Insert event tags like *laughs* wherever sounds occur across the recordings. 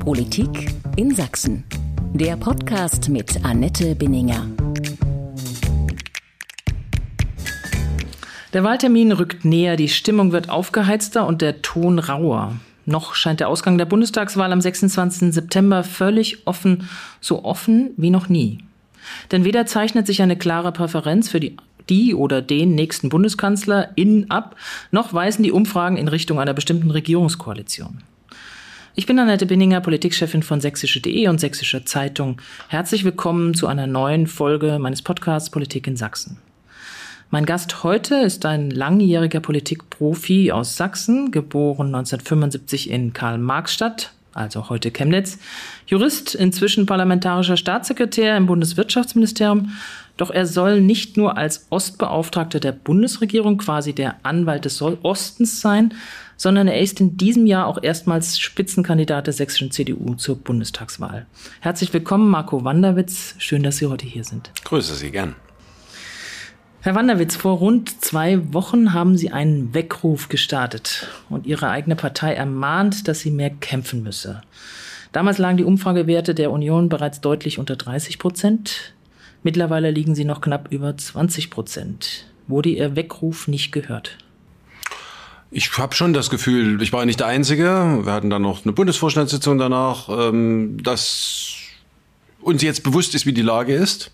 Politik in Sachsen. Der Podcast mit Annette Binninger. Der Wahltermin rückt näher, die Stimmung wird aufgeheizter und der Ton rauer. Noch scheint der Ausgang der Bundestagswahl am 26. September völlig offen, so offen wie noch nie. Denn weder zeichnet sich eine klare Präferenz für die die oder den nächsten Bundeskanzler in ab, noch weisen die Umfragen in Richtung einer bestimmten Regierungskoalition. Ich bin Annette Binninger, Politikchefin von sächsische.de und Sächsischer Zeitung. Herzlich willkommen zu einer neuen Folge meines Podcasts Politik in Sachsen. Mein Gast heute ist ein langjähriger Politikprofi aus Sachsen, geboren 1975 in Karl-Marx-Stadt, also heute Chemnitz, Jurist, inzwischen parlamentarischer Staatssekretär im Bundeswirtschaftsministerium. Doch er soll nicht nur als Ostbeauftragter der Bundesregierung quasi der Anwalt des Ostens sein, sondern er ist in diesem Jahr auch erstmals Spitzenkandidat der sächsischen CDU zur Bundestagswahl. Herzlich willkommen, Marco Wanderwitz. Schön, dass Sie heute hier sind. Grüße Sie gern. Herr Wanderwitz, vor rund zwei Wochen haben Sie einen Weckruf gestartet und Ihre eigene Partei ermahnt, dass sie mehr kämpfen müsse. Damals lagen die Umfragewerte der Union bereits deutlich unter 30 Prozent. Mittlerweile liegen sie noch knapp über 20 Prozent. Wurde Ihr Weckruf nicht gehört? Ich habe schon das Gefühl, ich war nicht der Einzige. Wir hatten dann noch eine Bundesvorstandssitzung danach, ähm, dass uns jetzt bewusst ist, wie die Lage ist.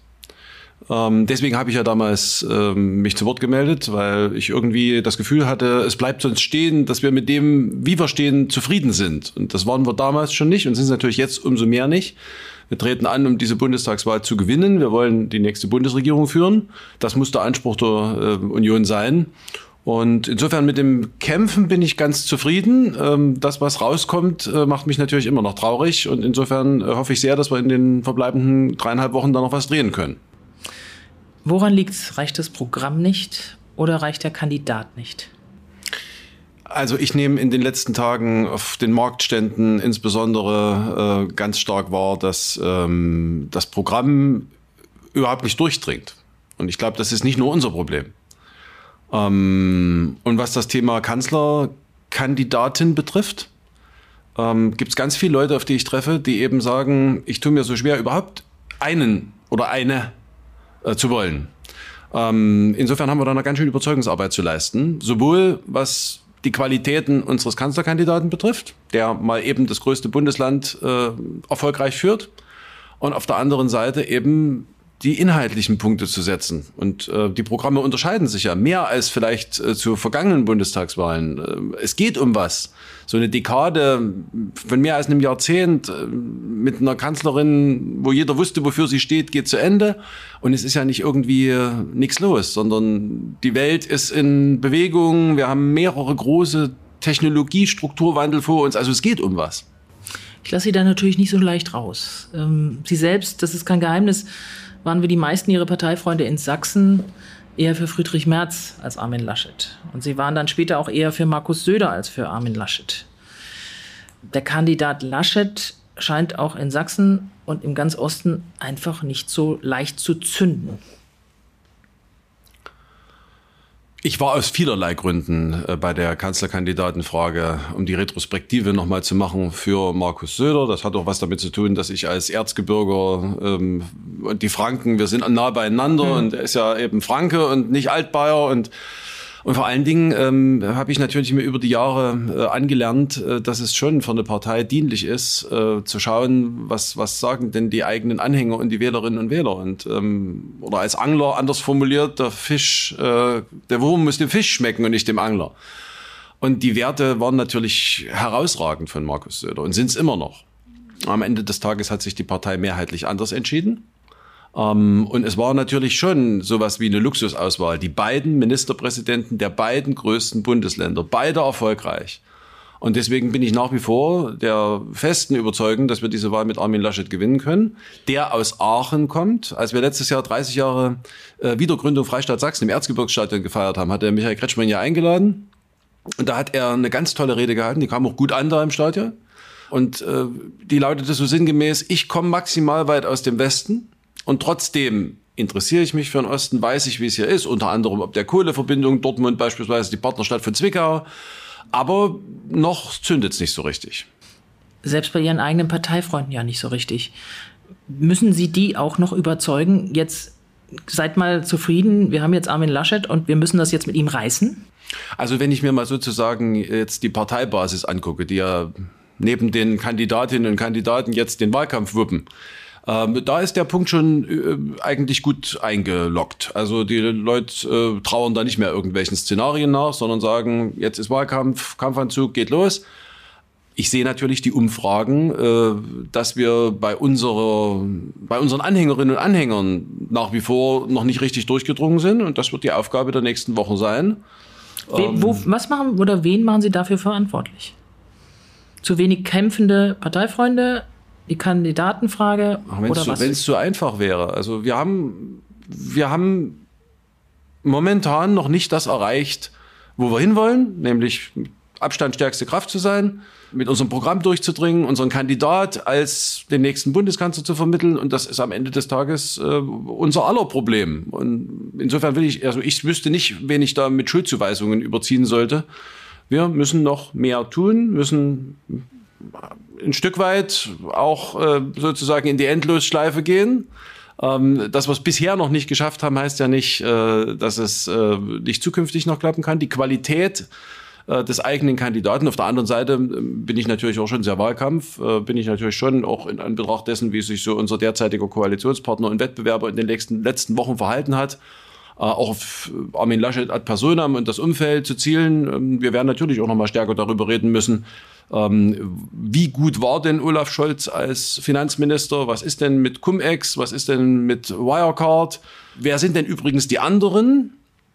Ähm, deswegen habe ich ja damals ähm, mich zu Wort gemeldet, weil ich irgendwie das Gefühl hatte, es bleibt sonst stehen, dass wir mit dem, wie wir stehen, zufrieden sind. Und das waren wir damals schon nicht und sind es natürlich jetzt umso mehr nicht. Wir treten an, um diese Bundestagswahl zu gewinnen. Wir wollen die nächste Bundesregierung führen. Das muss der Anspruch der äh, Union sein. Und insofern mit dem Kämpfen bin ich ganz zufrieden. Ähm, das, was rauskommt, äh, macht mich natürlich immer noch traurig. Und insofern äh, hoffe ich sehr, dass wir in den verbleibenden dreieinhalb Wochen da noch was drehen können. Woran liegt's? Reicht das Programm nicht oder reicht der Kandidat nicht? Also ich nehme in den letzten Tagen auf den Marktständen insbesondere äh, ganz stark wahr, dass ähm, das Programm überhaupt nicht durchdringt. Und ich glaube, das ist nicht nur unser Problem. Ähm, und was das Thema Kanzlerkandidatin betrifft, ähm, gibt es ganz viele Leute, auf die ich treffe, die eben sagen, ich tue mir so schwer, überhaupt einen oder eine äh, zu wollen. Ähm, insofern haben wir da eine ganz schöne Überzeugungsarbeit zu leisten, sowohl was die Qualitäten unseres Kanzlerkandidaten betrifft, der mal eben das größte Bundesland äh, erfolgreich führt, und auf der anderen Seite eben die inhaltlichen Punkte zu setzen. Und äh, die Programme unterscheiden sich ja mehr als vielleicht äh, zu vergangenen Bundestagswahlen. Äh, es geht um was. So eine Dekade von mehr als einem Jahrzehnt äh, mit einer Kanzlerin, wo jeder wusste, wofür sie steht, geht zu Ende. Und es ist ja nicht irgendwie äh, nichts los, sondern die Welt ist in Bewegung. Wir haben mehrere große Technologiestrukturwandel vor uns. Also es geht um was. Ich lasse Sie da natürlich nicht so leicht raus. Ähm, sie selbst, das ist kein Geheimnis, waren wir die meisten ihrer Parteifreunde in Sachsen eher für Friedrich Merz als Armin Laschet. Und sie waren dann später auch eher für Markus Söder als für Armin Laschet. Der Kandidat Laschet scheint auch in Sachsen und im ganz Osten einfach nicht so leicht zu zünden. Ich war aus vielerlei Gründen äh, bei der Kanzlerkandidatenfrage, um die Retrospektive nochmal zu machen für Markus Söder. Das hat auch was damit zu tun, dass ich als Erzgebirger ähm, und die Franken, wir sind nah beieinander mhm. und er ist ja eben Franke und nicht Altbayer und und vor allen Dingen ähm, habe ich natürlich mir über die Jahre äh, angelernt, äh, dass es schon für eine Partei dienlich ist, äh, zu schauen, was, was sagen denn die eigenen Anhänger und die Wählerinnen und Wähler. Und, ähm, oder als Angler anders formuliert, der Fisch, äh, der Wurm muss dem Fisch schmecken und nicht dem Angler. Und die Werte waren natürlich herausragend von Markus Söder und sind es immer noch. Am Ende des Tages hat sich die Partei mehrheitlich anders entschieden. Ähm, und es war natürlich schon sowas wie eine Luxusauswahl. Die beiden Ministerpräsidenten der beiden größten Bundesländer, beide erfolgreich. Und deswegen bin ich nach wie vor der festen Überzeugung, dass wir diese Wahl mit Armin Laschet gewinnen können, der aus Aachen kommt. Als wir letztes Jahr 30 Jahre äh, Wiedergründung Freistaat Sachsen im Erzgebirgsstadion gefeiert haben, hat der Michael Kretschmann ja eingeladen. Und da hat er eine ganz tolle Rede gehalten, die kam auch gut an da im Stadion. Und äh, die lautete so sinngemäß, ich komme maximal weit aus dem Westen, und trotzdem interessiere ich mich für den Osten, weiß ich, wie es hier ist, unter anderem ob der Kohleverbindung Dortmund beispielsweise die Partnerstadt von Zwickau. Aber noch zündet es nicht so richtig. selbst bei Ihren eigenen Parteifreunden ja nicht so richtig. Müssen Sie die auch noch überzeugen, jetzt seid mal zufrieden, wir haben jetzt Armin Laschet und wir müssen das jetzt mit ihm reißen? Also wenn ich mir mal sozusagen jetzt die Parteibasis angucke, die ja neben den Kandidatinnen und Kandidaten jetzt den Wahlkampf wuppen, ähm, da ist der Punkt schon äh, eigentlich gut eingeloggt. Also die Leute äh, trauern da nicht mehr irgendwelchen Szenarien nach, sondern sagen, jetzt ist Wahlkampf, Kampfanzug, geht los. Ich sehe natürlich die Umfragen, äh, dass wir bei, unserer, bei unseren Anhängerinnen und Anhängern nach wie vor noch nicht richtig durchgedrungen sind. Und das wird die Aufgabe der nächsten Wochen sein. We, wo, ähm, was machen oder wen machen Sie dafür verantwortlich? Zu wenig kämpfende Parteifreunde, die Kandidatenfrage Ach, oder was? Wenn es so einfach wäre. Also wir haben, wir haben momentan noch nicht das erreicht, wo wir hinwollen, nämlich abstandstärkste Kraft zu sein, mit unserem Programm durchzudringen, unseren Kandidat als den nächsten Bundeskanzler zu vermitteln. Und das ist am Ende des Tages äh, unser aller Problem. Und insofern will ich, also ich wüsste nicht, wen ich da mit Schuldzuweisungen überziehen sollte. Wir müssen noch mehr tun, müssen ein Stück weit auch äh, sozusagen in die Endlosschleife gehen. Ähm, das, was bisher noch nicht geschafft haben, heißt ja nicht, äh, dass es äh, nicht zukünftig noch klappen kann. Die Qualität äh, des eigenen Kandidaten. Auf der anderen Seite ähm, bin ich natürlich auch schon sehr Wahlkampf, äh, bin ich natürlich schon auch in Anbetracht dessen, wie sich so unser derzeitiger Koalitionspartner und Wettbewerber in den letzten, letzten Wochen verhalten hat, äh, auch auf Armin Laschet ad personam und das Umfeld zu zielen. Ähm, wir werden natürlich auch noch mal stärker darüber reden müssen, ähm, wie gut war denn Olaf Scholz als Finanzminister? Was ist denn mit Cum-Ex? Was ist denn mit Wirecard? Wer sind denn übrigens die anderen?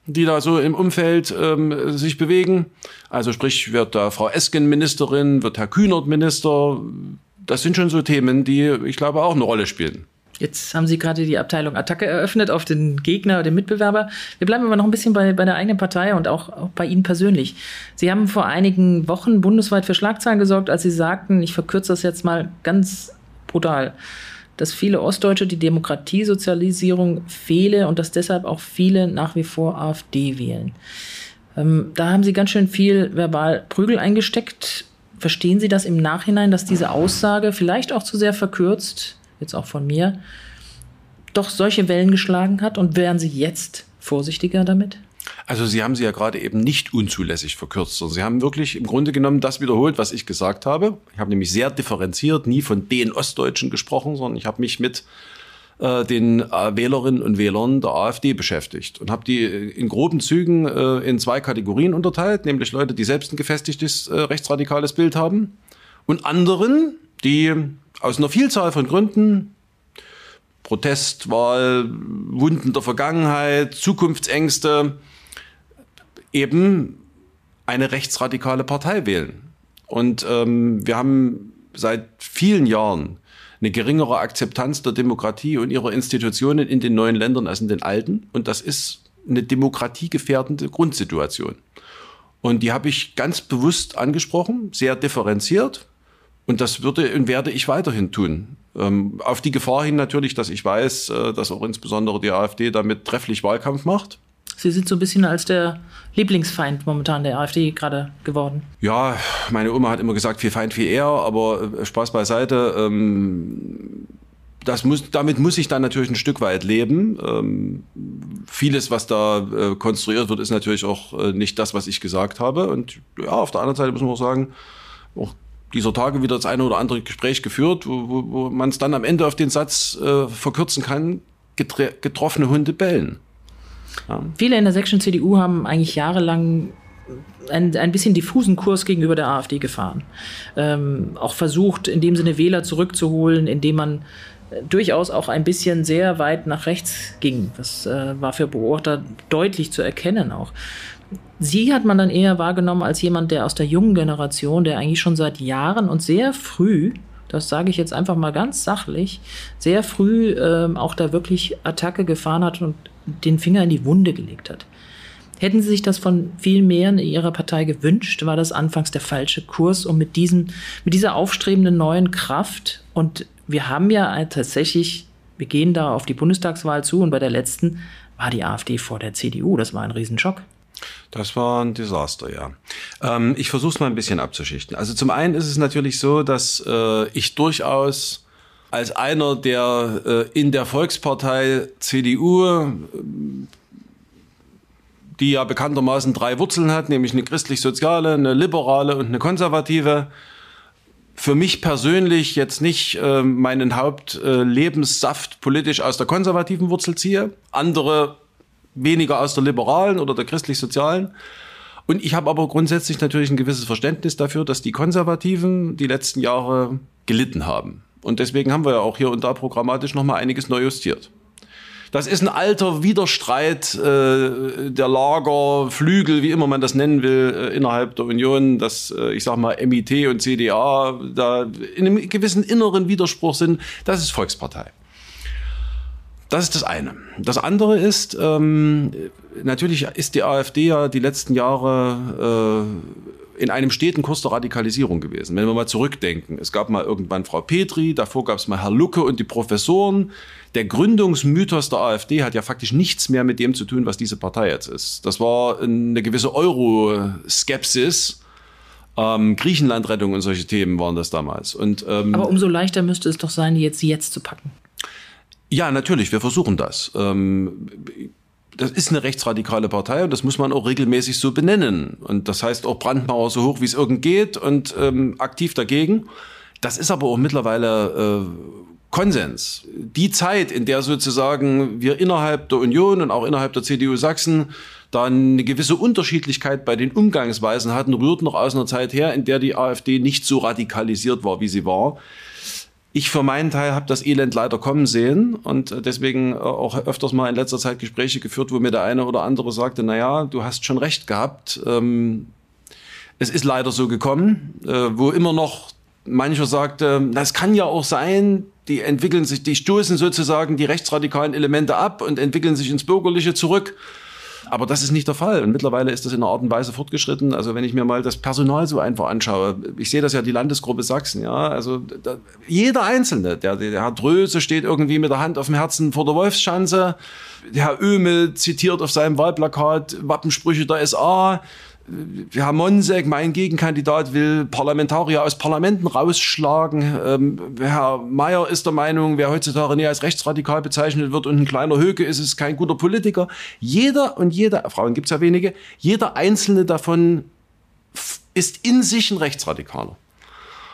die da so im Umfeld ähm, sich bewegen. Also sprich, wird da Frau Esken Ministerin, wird Herr Kühnert Minister. Das sind schon so Themen, die, ich glaube, auch eine Rolle spielen. Jetzt haben Sie gerade die Abteilung Attacke eröffnet auf den Gegner, den Mitbewerber. Wir bleiben aber noch ein bisschen bei, bei der eigenen Partei und auch, auch bei Ihnen persönlich. Sie haben vor einigen Wochen bundesweit für Schlagzeilen gesorgt, als Sie sagten, ich verkürze das jetzt mal ganz brutal, dass viele Ostdeutsche die Demokratiesozialisierung fehle und dass deshalb auch viele nach wie vor AfD wählen. Ähm, da haben Sie ganz schön viel verbal Prügel eingesteckt. Verstehen Sie das im Nachhinein, dass diese Aussage vielleicht auch zu sehr verkürzt, jetzt auch von mir, doch solche Wellen geschlagen hat und wären Sie jetzt vorsichtiger damit? Also Sie haben sie ja gerade eben nicht unzulässig verkürzt, sondern Sie haben wirklich im Grunde genommen das wiederholt, was ich gesagt habe. Ich habe nämlich sehr differenziert, nie von den Ostdeutschen gesprochen, sondern ich habe mich mit äh, den äh, Wählerinnen und Wählern der AfD beschäftigt und habe die in groben Zügen äh, in zwei Kategorien unterteilt, nämlich Leute, die selbst ein gefestigtes äh, rechtsradikales Bild haben und anderen, die aus einer Vielzahl von Gründen Protestwahl, Wunden der Vergangenheit, Zukunftsängste, eben eine rechtsradikale Partei wählen. Und ähm, wir haben seit vielen Jahren eine geringere Akzeptanz der Demokratie und ihrer Institutionen in den neuen Ländern als in den alten. Und das ist eine demokratiegefährdende Grundsituation. Und die habe ich ganz bewusst angesprochen, sehr differenziert. Und das würde und werde ich weiterhin tun. Ähm, auf die Gefahr hin natürlich, dass ich weiß, äh, dass auch insbesondere die AfD damit trefflich Wahlkampf macht. Sie sind so ein bisschen als der Lieblingsfeind momentan der AfD gerade geworden. Ja, meine Oma hat immer gesagt, viel Feind, viel eher, aber äh, Spaß beiseite. Ähm, das muss, damit muss ich dann natürlich ein Stück weit leben. Ähm, vieles, was da äh, konstruiert wird, ist natürlich auch äh, nicht das, was ich gesagt habe. Und ja, auf der anderen Seite muss man auch sagen, auch dieser Tage wieder das eine oder andere Gespräch geführt, wo, wo, wo man es dann am Ende auf den Satz äh, verkürzen kann, getroffene Hunde bellen. Ja. Viele in der sächsischen CDU haben eigentlich jahrelang ein, ein bisschen diffusen Kurs gegenüber der AfD gefahren. Ähm, auch versucht, in dem Sinne Wähler zurückzuholen, indem man äh, durchaus auch ein bisschen sehr weit nach rechts ging. Das äh, war für Beobachter deutlich zu erkennen auch. Sie hat man dann eher wahrgenommen als jemand, der aus der jungen Generation, der eigentlich schon seit Jahren und sehr früh das sage ich jetzt einfach mal ganz sachlich, sehr früh ähm, auch da wirklich Attacke gefahren hat und den Finger in die Wunde gelegt hat. Hätten Sie sich das von viel mehr in Ihrer Partei gewünscht, war das anfangs der falsche Kurs, um mit, diesem, mit dieser aufstrebenden neuen Kraft und wir haben ja tatsächlich, wir gehen da auf die Bundestagswahl zu und bei der letzten war die AfD vor der CDU. Das war ein Riesenschock. Das war ein Desaster, ja. Ähm, ich versuche es mal ein bisschen abzuschichten. Also zum einen ist es natürlich so, dass äh, ich durchaus als einer, der äh, in der Volkspartei CDU, die ja bekanntermaßen drei Wurzeln hat, nämlich eine christlich-soziale, eine liberale und eine konservative, für mich persönlich jetzt nicht äh, meinen Hauptlebenssaft äh, politisch aus der konservativen Wurzel ziehe. Andere weniger aus der liberalen oder der christlich-sozialen. Und ich habe aber grundsätzlich natürlich ein gewisses Verständnis dafür, dass die Konservativen die letzten Jahre gelitten haben. Und deswegen haben wir ja auch hier und da programmatisch nochmal einiges neu justiert. Das ist ein alter Widerstreit äh, der Lager, Flügel, wie immer man das nennen will, äh, innerhalb der Union, dass äh, ich sag mal MIT und CDA da in einem gewissen inneren Widerspruch sind. Das ist Volkspartei. Das ist das eine. Das andere ist, ähm, natürlich ist die AfD ja die letzten Jahre äh, in einem steten Kurs der Radikalisierung gewesen. Wenn wir mal zurückdenken, es gab mal irgendwann Frau Petri, davor gab es mal Herr Lucke und die Professoren. Der Gründungsmythos der AfD hat ja faktisch nichts mehr mit dem zu tun, was diese Partei jetzt ist. Das war eine gewisse Euro-Skepsis. Ähm, Griechenlandrettung und solche Themen waren das damals. Und, ähm, Aber umso leichter müsste es doch sein, jetzt jetzt zu packen. Ja, natürlich, wir versuchen das. Ähm, das ist eine rechtsradikale Partei und das muss man auch regelmäßig so benennen. Und das heißt auch Brandmauer so hoch, wie es irgend geht und ähm, aktiv dagegen. Das ist aber auch mittlerweile äh, Konsens. Die Zeit, in der sozusagen wir innerhalb der Union und auch innerhalb der CDU Sachsen da eine gewisse Unterschiedlichkeit bei den Umgangsweisen hatten, rührt noch aus einer Zeit her, in der die AfD nicht so radikalisiert war, wie sie war. Ich für meinen Teil habe das Elend leider kommen sehen und deswegen auch öfters mal in letzter Zeit Gespräche geführt, wo mir der eine oder andere sagte, na ja, du hast schon recht gehabt. Ähm, es ist leider so gekommen, äh, wo immer noch mancher sagte, das kann ja auch sein, die entwickeln sich, die stoßen sozusagen die rechtsradikalen Elemente ab und entwickeln sich ins Bürgerliche zurück. Aber das ist nicht der Fall. Und mittlerweile ist das in einer Art und Weise fortgeschritten. Also wenn ich mir mal das Personal so einfach anschaue, ich sehe das ja die Landesgruppe Sachsen, ja, also da, jeder Einzelne, der, der Herr Dröse steht irgendwie mit der Hand auf dem Herzen vor der Wolfschanze, der Herr Ömel zitiert auf seinem Wahlplakat Wappensprüche der SA, Herr Monsek, mein Gegenkandidat, will Parlamentarier aus Parlamenten rausschlagen. Ähm, Herr Mayer ist der Meinung, wer heutzutage nie als rechtsradikal bezeichnet wird und ein kleiner Höke ist, ist kein guter Politiker. Jeder und jede, Frauen gibt es ja wenige, jeder einzelne davon ist in sich ein Rechtsradikaler.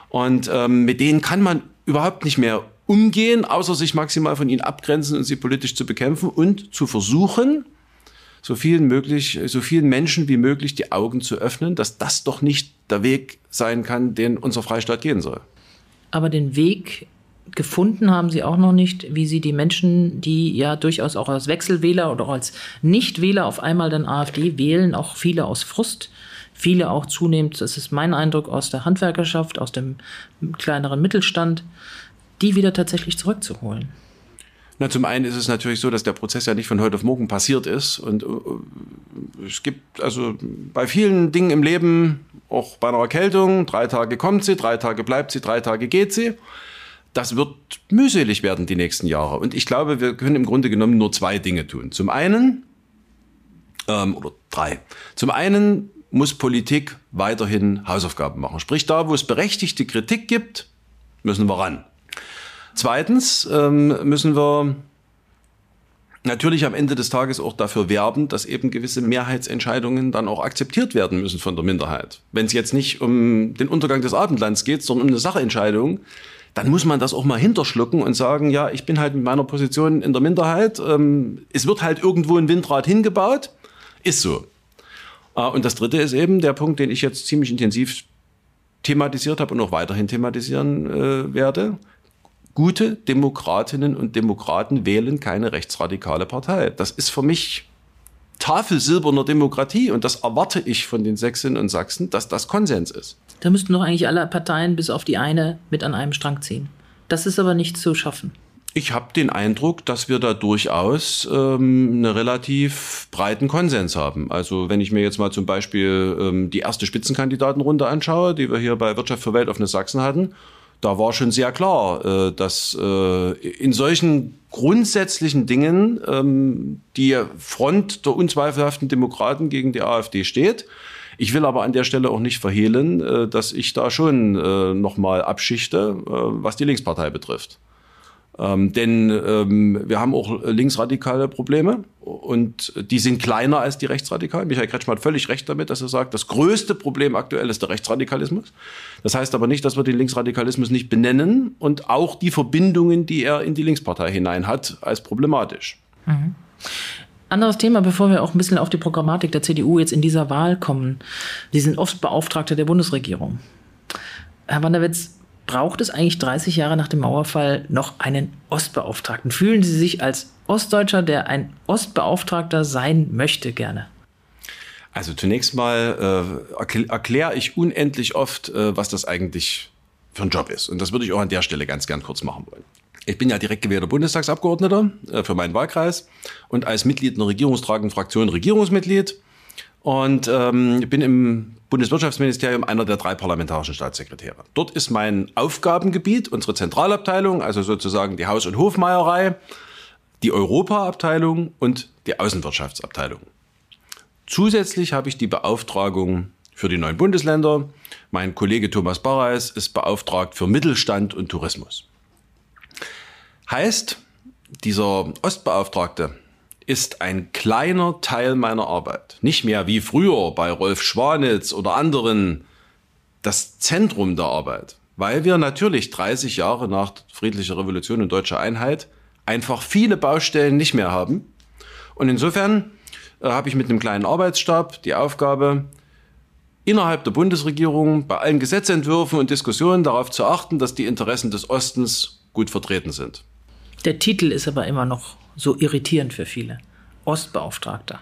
Und ähm, mit denen kann man überhaupt nicht mehr umgehen, außer sich maximal von ihnen abgrenzen und sie politisch zu bekämpfen und zu versuchen, so vielen möglich, so vielen Menschen wie möglich die Augen zu öffnen, dass das doch nicht der Weg sein kann, den unser Freistaat gehen soll. Aber den Weg gefunden haben sie auch noch nicht, wie sie die Menschen, die ja durchaus auch als Wechselwähler oder auch als Nichtwähler auf einmal dann AfD wählen, auch viele aus Frust, viele auch zunehmend, das ist mein Eindruck, aus der Handwerkerschaft, aus dem kleineren Mittelstand, die wieder tatsächlich zurückzuholen. Na, zum einen ist es natürlich so, dass der Prozess ja nicht von heute auf morgen passiert ist. Und äh, es gibt also bei vielen Dingen im Leben, auch bei einer Erkältung, drei Tage kommt sie, drei Tage bleibt sie, drei Tage geht sie. Das wird mühselig werden die nächsten Jahre. Und ich glaube, wir können im Grunde genommen nur zwei Dinge tun. Zum einen, ähm, oder drei. Zum einen muss Politik weiterhin Hausaufgaben machen. Sprich, da, wo es berechtigte Kritik gibt, müssen wir ran. Zweitens ähm, müssen wir natürlich am Ende des Tages auch dafür werben, dass eben gewisse Mehrheitsentscheidungen dann auch akzeptiert werden müssen von der Minderheit. Wenn es jetzt nicht um den Untergang des Abendlands geht, sondern um eine Sachentscheidung, dann muss man das auch mal hinterschlucken und sagen, ja, ich bin halt mit meiner Position in der Minderheit, ähm, es wird halt irgendwo ein Windrad hingebaut, ist so. Äh, und das Dritte ist eben der Punkt, den ich jetzt ziemlich intensiv thematisiert habe und auch weiterhin thematisieren äh, werde. Gute Demokratinnen und Demokraten wählen keine rechtsradikale Partei. Das ist für mich tafelsilberner Demokratie und das erwarte ich von den Sächsinnen und Sachsen, dass das Konsens ist. Da müssten doch eigentlich alle Parteien bis auf die eine mit an einem Strang ziehen. Das ist aber nicht zu schaffen. Ich habe den Eindruck, dass wir da durchaus ähm, einen relativ breiten Konsens haben. Also wenn ich mir jetzt mal zum Beispiel ähm, die erste Spitzenkandidatenrunde anschaue, die wir hier bei Wirtschaft für Weltoffene Sachsen hatten, da war schon sehr klar, äh, dass äh, in solchen grundsätzlichen Dingen ähm, die Front der unzweifelhaften Demokraten gegen die AfD steht. Ich will aber an der Stelle auch nicht verhehlen, äh, dass ich da schon nochmal abschichte, was die Linkspartei betrifft. Ähm, denn ähm, wir haben auch linksradikale Probleme und die sind kleiner als die rechtsradikalen. Michael Kretschmann hat völlig recht damit, dass er sagt, das größte Problem aktuell ist der Rechtsradikalismus. Das heißt aber nicht, dass wir den Linksradikalismus nicht benennen und auch die Verbindungen, die er in die Linkspartei hinein hat, als problematisch. Mhm. Anderes Thema, bevor wir auch ein bisschen auf die Programmatik der CDU jetzt in dieser Wahl kommen. Sie sind oft Beauftragte der Bundesregierung. Herr Wanderwitz, braucht es eigentlich 30 Jahre nach dem Mauerfall noch einen Ostbeauftragten? Fühlen Sie sich als Ostdeutscher, der ein Ostbeauftragter sein möchte, gerne? Also zunächst mal äh, erkläre ich unendlich oft, äh, was das eigentlich für ein Job ist. Und das würde ich auch an der Stelle ganz gern kurz machen wollen. Ich bin ja direkt gewählter Bundestagsabgeordneter äh, für meinen Wahlkreis und als Mitglied einer regierungstragenden Fraktion Regierungsmitglied und ähm, bin im Bundeswirtschaftsministerium einer der drei parlamentarischen Staatssekretäre. Dort ist mein Aufgabengebiet, unsere Zentralabteilung, also sozusagen die Haus- und Hofmeierei, die Europaabteilung und die Außenwirtschaftsabteilung. Zusätzlich habe ich die Beauftragung für die neuen Bundesländer. Mein Kollege Thomas Barreis ist beauftragt für Mittelstand und Tourismus. Heißt, dieser Ostbeauftragte ist ein kleiner Teil meiner Arbeit. Nicht mehr wie früher bei Rolf Schwanitz oder anderen das Zentrum der Arbeit. Weil wir natürlich 30 Jahre nach friedlicher Revolution und deutscher Einheit einfach viele Baustellen nicht mehr haben. Und insofern äh, habe ich mit einem kleinen Arbeitsstab die Aufgabe, innerhalb der Bundesregierung bei allen Gesetzentwürfen und Diskussionen darauf zu achten, dass die Interessen des Ostens gut vertreten sind. Der Titel ist aber immer noch so irritierend für viele. Ostbeauftragter.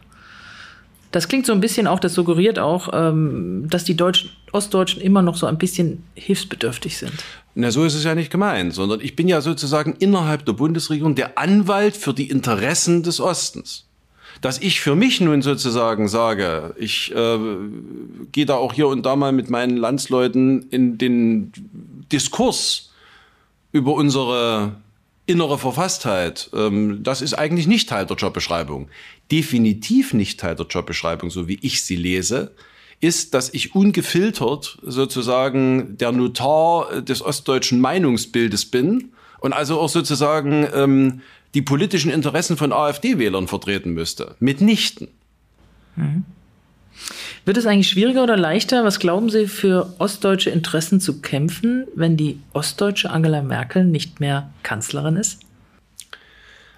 Das klingt so ein bisschen auch, das suggeriert auch, ähm, dass die Deutschen, Ostdeutschen immer noch so ein bisschen hilfsbedürftig sind. Na, so ist es ja nicht gemeint, sondern ich bin ja sozusagen innerhalb der Bundesregierung der Anwalt für die Interessen des Ostens. Dass ich für mich nun sozusagen sage, ich äh, gehe da auch hier und da mal mit meinen Landsleuten in den Diskurs über unsere innere Verfasstheit, ähm, das ist eigentlich nicht Teil der Jobbeschreibung. Definitiv nicht Teil der Jobbeschreibung, so wie ich sie lese, ist, dass ich ungefiltert sozusagen der Notar des ostdeutschen Meinungsbildes bin und also auch sozusagen ähm, die politischen Interessen von AfD-Wählern vertreten müsste. Mitnichten. Mhm. Wird es eigentlich schwieriger oder leichter, was glauben Sie, für ostdeutsche Interessen zu kämpfen, wenn die ostdeutsche Angela Merkel nicht mehr Kanzlerin ist?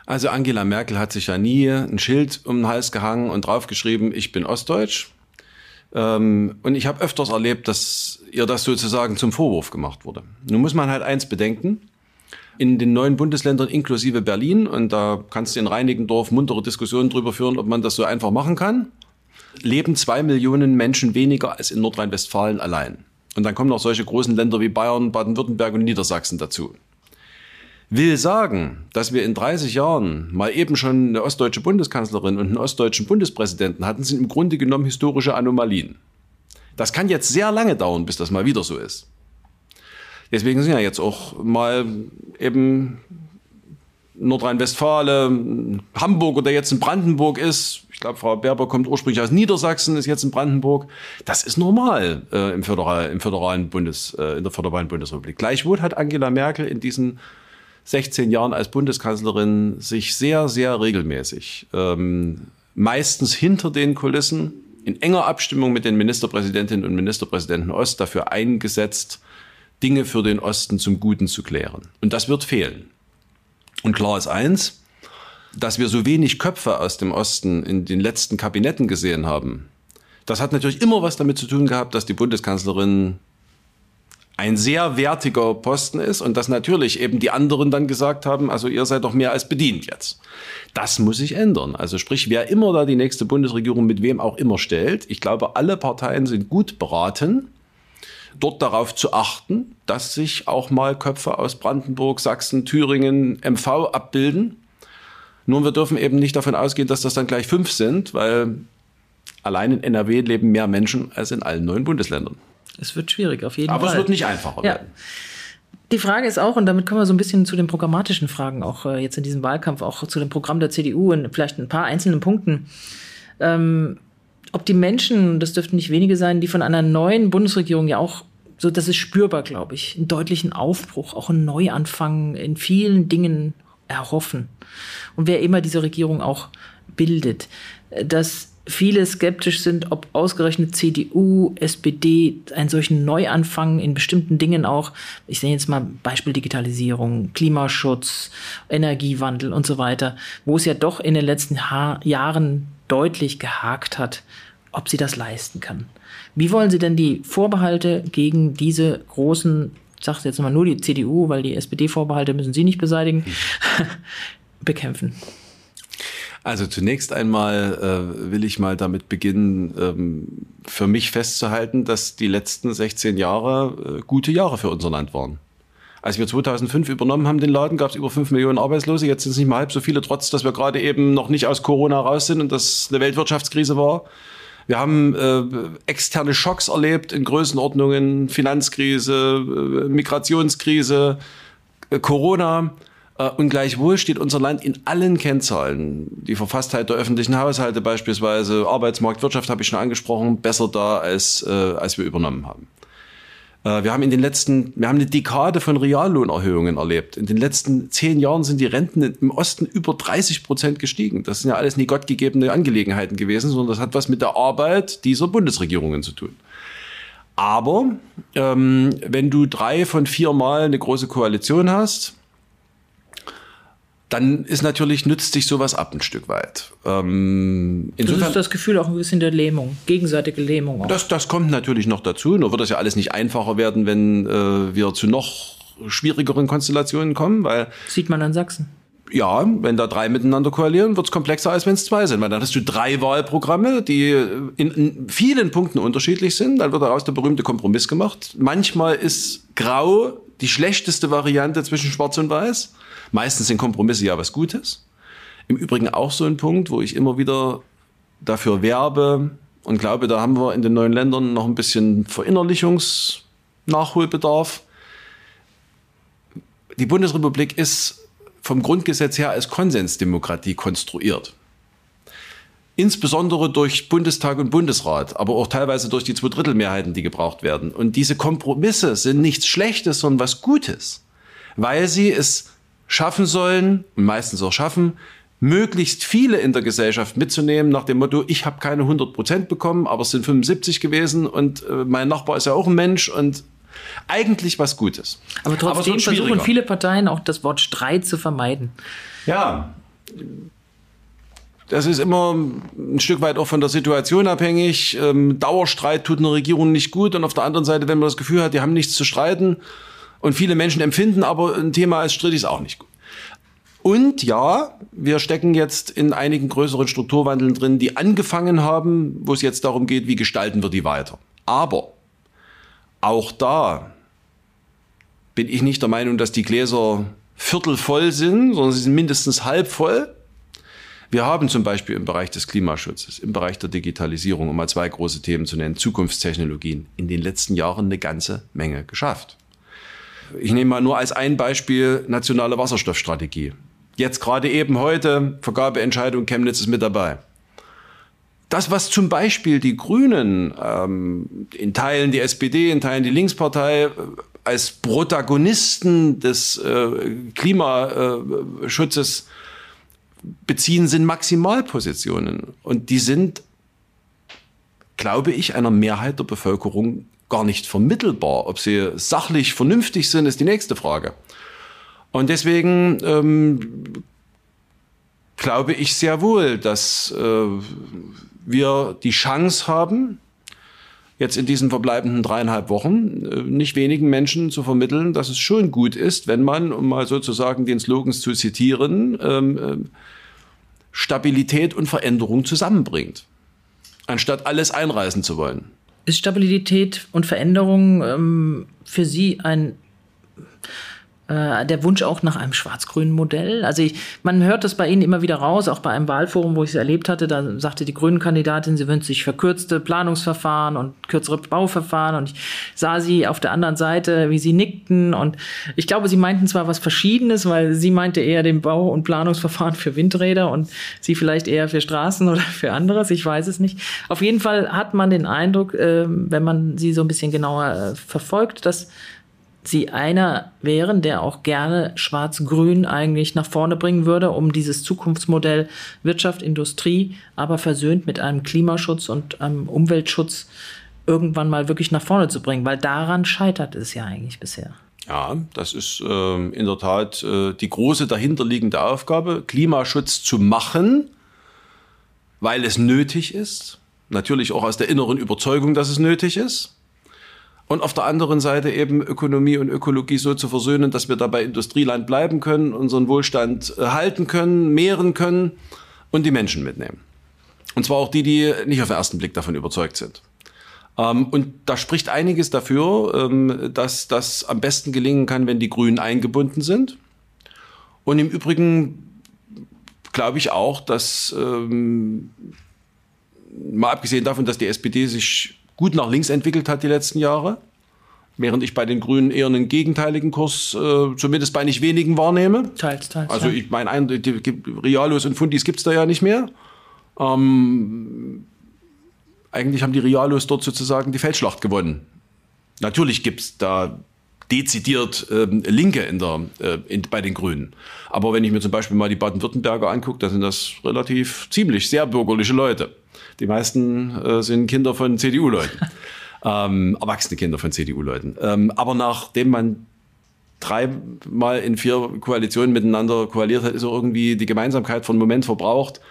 Also Angela Merkel hat sich ja nie ein Schild um den Hals gehangen und draufgeschrieben, ich bin ostdeutsch. Ähm, und ich habe öfters erlebt, dass ihr das sozusagen zum Vorwurf gemacht wurde. Nun muss man halt eins bedenken. In den neuen Bundesländern inklusive Berlin, und da kannst du in Reinigendorf muntere Diskussionen darüber führen, ob man das so einfach machen kann leben zwei Millionen Menschen weniger als in Nordrhein-Westfalen allein. Und dann kommen noch solche großen Länder wie Bayern, Baden-Württemberg und Niedersachsen dazu. Will sagen, dass wir in 30 Jahren mal eben schon eine ostdeutsche Bundeskanzlerin und einen ostdeutschen Bundespräsidenten hatten, sind im Grunde genommen historische Anomalien. Das kann jetzt sehr lange dauern, bis das mal wieder so ist. Deswegen sind ja jetzt auch mal eben Nordrhein-Westfalen, Hamburg oder jetzt in Brandenburg ist, ich glaube, Frau Berber kommt ursprünglich aus Niedersachsen, ist jetzt in Brandenburg. Das ist normal äh, im, Föderal, im föderalen Bundes, äh, in der föderalen Bundesrepublik. Gleichwohl hat Angela Merkel in diesen 16 Jahren als Bundeskanzlerin sich sehr, sehr regelmäßig, ähm, meistens hinter den Kulissen, in enger Abstimmung mit den Ministerpräsidentinnen und Ministerpräsidenten Ost dafür eingesetzt, Dinge für den Osten zum Guten zu klären. Und das wird fehlen. Und klar ist eins, dass wir so wenig Köpfe aus dem Osten in den letzten Kabinetten gesehen haben, das hat natürlich immer was damit zu tun gehabt, dass die Bundeskanzlerin ein sehr wertiger Posten ist und dass natürlich eben die anderen dann gesagt haben, also ihr seid doch mehr als bedient jetzt. Das muss sich ändern. Also sprich, wer immer da die nächste Bundesregierung mit wem auch immer stellt, ich glaube, alle Parteien sind gut beraten, dort darauf zu achten, dass sich auch mal Köpfe aus Brandenburg, Sachsen, Thüringen, MV abbilden nur wir dürfen eben nicht davon ausgehen, dass das dann gleich fünf sind, weil allein in NRW leben mehr Menschen als in allen neuen Bundesländern. Es wird schwierig, auf jeden Aber Fall. Aber es wird nicht einfacher ja. werden. Die Frage ist auch, und damit kommen wir so ein bisschen zu den programmatischen Fragen, auch äh, jetzt in diesem Wahlkampf, auch zu dem Programm der CDU in vielleicht ein paar einzelnen Punkten. Ähm, ob die Menschen, das dürften nicht wenige sein, die von einer neuen Bundesregierung ja auch, so das ist spürbar, glaube ich, einen deutlichen Aufbruch, auch einen Neuanfang in vielen Dingen erhoffen. Und wer immer diese Regierung auch bildet, dass viele skeptisch sind, ob ausgerechnet CDU, SPD einen solchen Neuanfang in bestimmten Dingen auch, ich sehe jetzt mal Beispiel Digitalisierung, Klimaschutz, Energiewandel und so weiter, wo es ja doch in den letzten ha Jahren deutlich gehakt hat, ob sie das leisten kann. Wie wollen Sie denn die Vorbehalte gegen diese großen, sage jetzt mal nur die CDU, weil die SPD-Vorbehalte müssen Sie nicht beseitigen, *laughs* bekämpfen? Also zunächst einmal äh, will ich mal damit beginnen, ähm, für mich festzuhalten, dass die letzten 16 Jahre äh, gute Jahre für unser Land waren. Als wir 2005 übernommen haben den Laden, gab es über 5 Millionen Arbeitslose. Jetzt sind es nicht mal halb so viele, trotz dass wir gerade eben noch nicht aus Corona raus sind und das eine Weltwirtschaftskrise war. Wir haben äh, externe Schocks erlebt in Größenordnungen, Finanzkrise, äh, Migrationskrise, äh, Corona. Äh, und gleichwohl steht unser Land in allen Kennzahlen, die Verfasstheit der öffentlichen Haushalte beispielsweise, Arbeitsmarkt, Wirtschaft habe ich schon angesprochen, besser da, als, äh, als wir übernommen haben. Äh, wir haben in den letzten, wir haben eine Dekade von Reallohnerhöhungen erlebt. In den letzten zehn Jahren sind die Renten im Osten über 30 Prozent gestiegen. Das sind ja alles nie gottgegebene Angelegenheiten gewesen, sondern das hat was mit der Arbeit dieser Bundesregierungen zu tun. Aber ähm, wenn du drei von vier Mal eine große Koalition hast, dann ist natürlich, nützt sich sowas ab ein Stück weit. Ähm, insofern, das ist das Gefühl auch ein bisschen der Lähmung, gegenseitige Lähmung. Auch. Das, das kommt natürlich noch dazu. Nur wird das ja alles nicht einfacher werden, wenn äh, wir zu noch schwierigeren Konstellationen kommen, weil. Sieht man an Sachsen. Ja, wenn da drei miteinander koalieren, wird es komplexer, als wenn es zwei sind. Weil dann hast du drei Wahlprogramme, die in, in vielen Punkten unterschiedlich sind. Dann wird daraus der berühmte Kompromiss gemacht. Manchmal ist Grau die schlechteste Variante zwischen Schwarz und Weiß. Meistens sind Kompromisse ja was Gutes. Im Übrigen auch so ein Punkt, wo ich immer wieder dafür werbe und glaube, da haben wir in den neuen Ländern noch ein bisschen Verinnerlichungsnachholbedarf. Die Bundesrepublik ist vom Grundgesetz her als Konsensdemokratie konstruiert. Insbesondere durch Bundestag und Bundesrat, aber auch teilweise durch die Zweidrittelmehrheiten, die gebraucht werden. Und diese Kompromisse sind nichts Schlechtes, sondern was Gutes, weil sie es schaffen sollen und meistens auch schaffen, möglichst viele in der Gesellschaft mitzunehmen, nach dem Motto, ich habe keine 100 Prozent bekommen, aber es sind 75 gewesen und äh, mein Nachbar ist ja auch ein Mensch und eigentlich was Gutes. Aber trotzdem aber versuchen viele Parteien auch das Wort Streit zu vermeiden. Ja, das ist immer ein Stück weit auch von der Situation abhängig. Ähm, Dauerstreit tut einer Regierung nicht gut und auf der anderen Seite, wenn man das Gefühl hat, die haben nichts zu streiten, und viele Menschen empfinden aber ein Thema als strittig ist auch nicht gut. Und ja, wir stecken jetzt in einigen größeren Strukturwandeln drin, die angefangen haben, wo es jetzt darum geht, wie gestalten wir die weiter. Aber auch da bin ich nicht der Meinung, dass die Gläser viertelvoll sind, sondern sie sind mindestens halb voll. Wir haben zum Beispiel im Bereich des Klimaschutzes, im Bereich der Digitalisierung, um mal zwei große Themen zu nennen, Zukunftstechnologien, in den letzten Jahren eine ganze Menge geschafft. Ich nehme mal nur als ein Beispiel nationale Wasserstoffstrategie. Jetzt gerade eben heute, Vergabeentscheidung, Chemnitz ist mit dabei. Das, was zum Beispiel die Grünen, ähm, in Teilen die SPD, in Teilen die Linkspartei äh, als Protagonisten des äh, Klimaschutzes beziehen, sind Maximalpositionen. Und die sind, glaube ich, einer Mehrheit der Bevölkerung gar nicht vermittelbar. Ob sie sachlich vernünftig sind, ist die nächste Frage. Und deswegen ähm, glaube ich sehr wohl, dass äh, wir die Chance haben, jetzt in diesen verbleibenden dreieinhalb Wochen äh, nicht wenigen Menschen zu vermitteln, dass es schon gut ist, wenn man, um mal sozusagen den Slogans zu zitieren, ähm, äh, Stabilität und Veränderung zusammenbringt, anstatt alles einreißen zu wollen. Ist Stabilität und Veränderung ähm, für Sie ein, äh, der Wunsch auch nach einem schwarz-grünen Modell. Also ich, man hört das bei Ihnen immer wieder raus, auch bei einem Wahlforum, wo ich es erlebt hatte, da sagte die Grünen-Kandidatin, sie wünscht sich verkürzte Planungsverfahren und kürzere Bauverfahren und ich sah sie auf der anderen Seite, wie sie nickten und ich glaube, sie meinten zwar was Verschiedenes, weil sie meinte eher den Bau- und Planungsverfahren für Windräder und sie vielleicht eher für Straßen oder *laughs* für anderes, ich weiß es nicht. Auf jeden Fall hat man den Eindruck, äh, wenn man sie so ein bisschen genauer äh, verfolgt, dass sie einer wären, der auch gerne Schwarz-Grün eigentlich nach vorne bringen würde, um dieses Zukunftsmodell Wirtschaft, Industrie, aber versöhnt mit einem Klimaschutz und einem Umweltschutz irgendwann mal wirklich nach vorne zu bringen, weil daran scheitert es ja eigentlich bisher. Ja, das ist äh, in der Tat äh, die große dahinterliegende Aufgabe, Klimaschutz zu machen, weil es nötig ist. Natürlich auch aus der inneren Überzeugung, dass es nötig ist und auf der anderen Seite eben Ökonomie und Ökologie so zu versöhnen, dass wir dabei Industrieland bleiben können, unseren Wohlstand äh, halten können, mehren können und die Menschen mitnehmen. Und zwar auch die, die nicht auf den ersten Blick davon überzeugt sind. Ähm, und da spricht einiges dafür, ähm, dass das am besten gelingen kann, wenn die Grünen eingebunden sind. Und im Übrigen glaube ich auch, dass ähm, mal abgesehen davon, dass die SPD sich gut nach links entwickelt hat die letzten Jahre. Während ich bei den Grünen eher einen gegenteiligen Kurs, äh, zumindest bei nicht wenigen, wahrnehme. Teils, teils. Also ich meine, Realos und Fundis gibt's da ja nicht mehr. Ähm, eigentlich haben die Realos dort sozusagen die Feldschlacht gewonnen. Natürlich gibt's da dezidiert ähm, Linke in der, äh, in, bei den Grünen. Aber wenn ich mir zum Beispiel mal die Baden-Württemberger angucke, da sind das relativ ziemlich sehr bürgerliche Leute. Die meisten äh, sind Kinder von CDU-Leuten, *laughs* ähm, erwachsene Kinder von CDU-Leuten. Ähm, aber nachdem man dreimal in vier Koalitionen miteinander koaliert hat, ist auch irgendwie die Gemeinsamkeit von Moment verbraucht.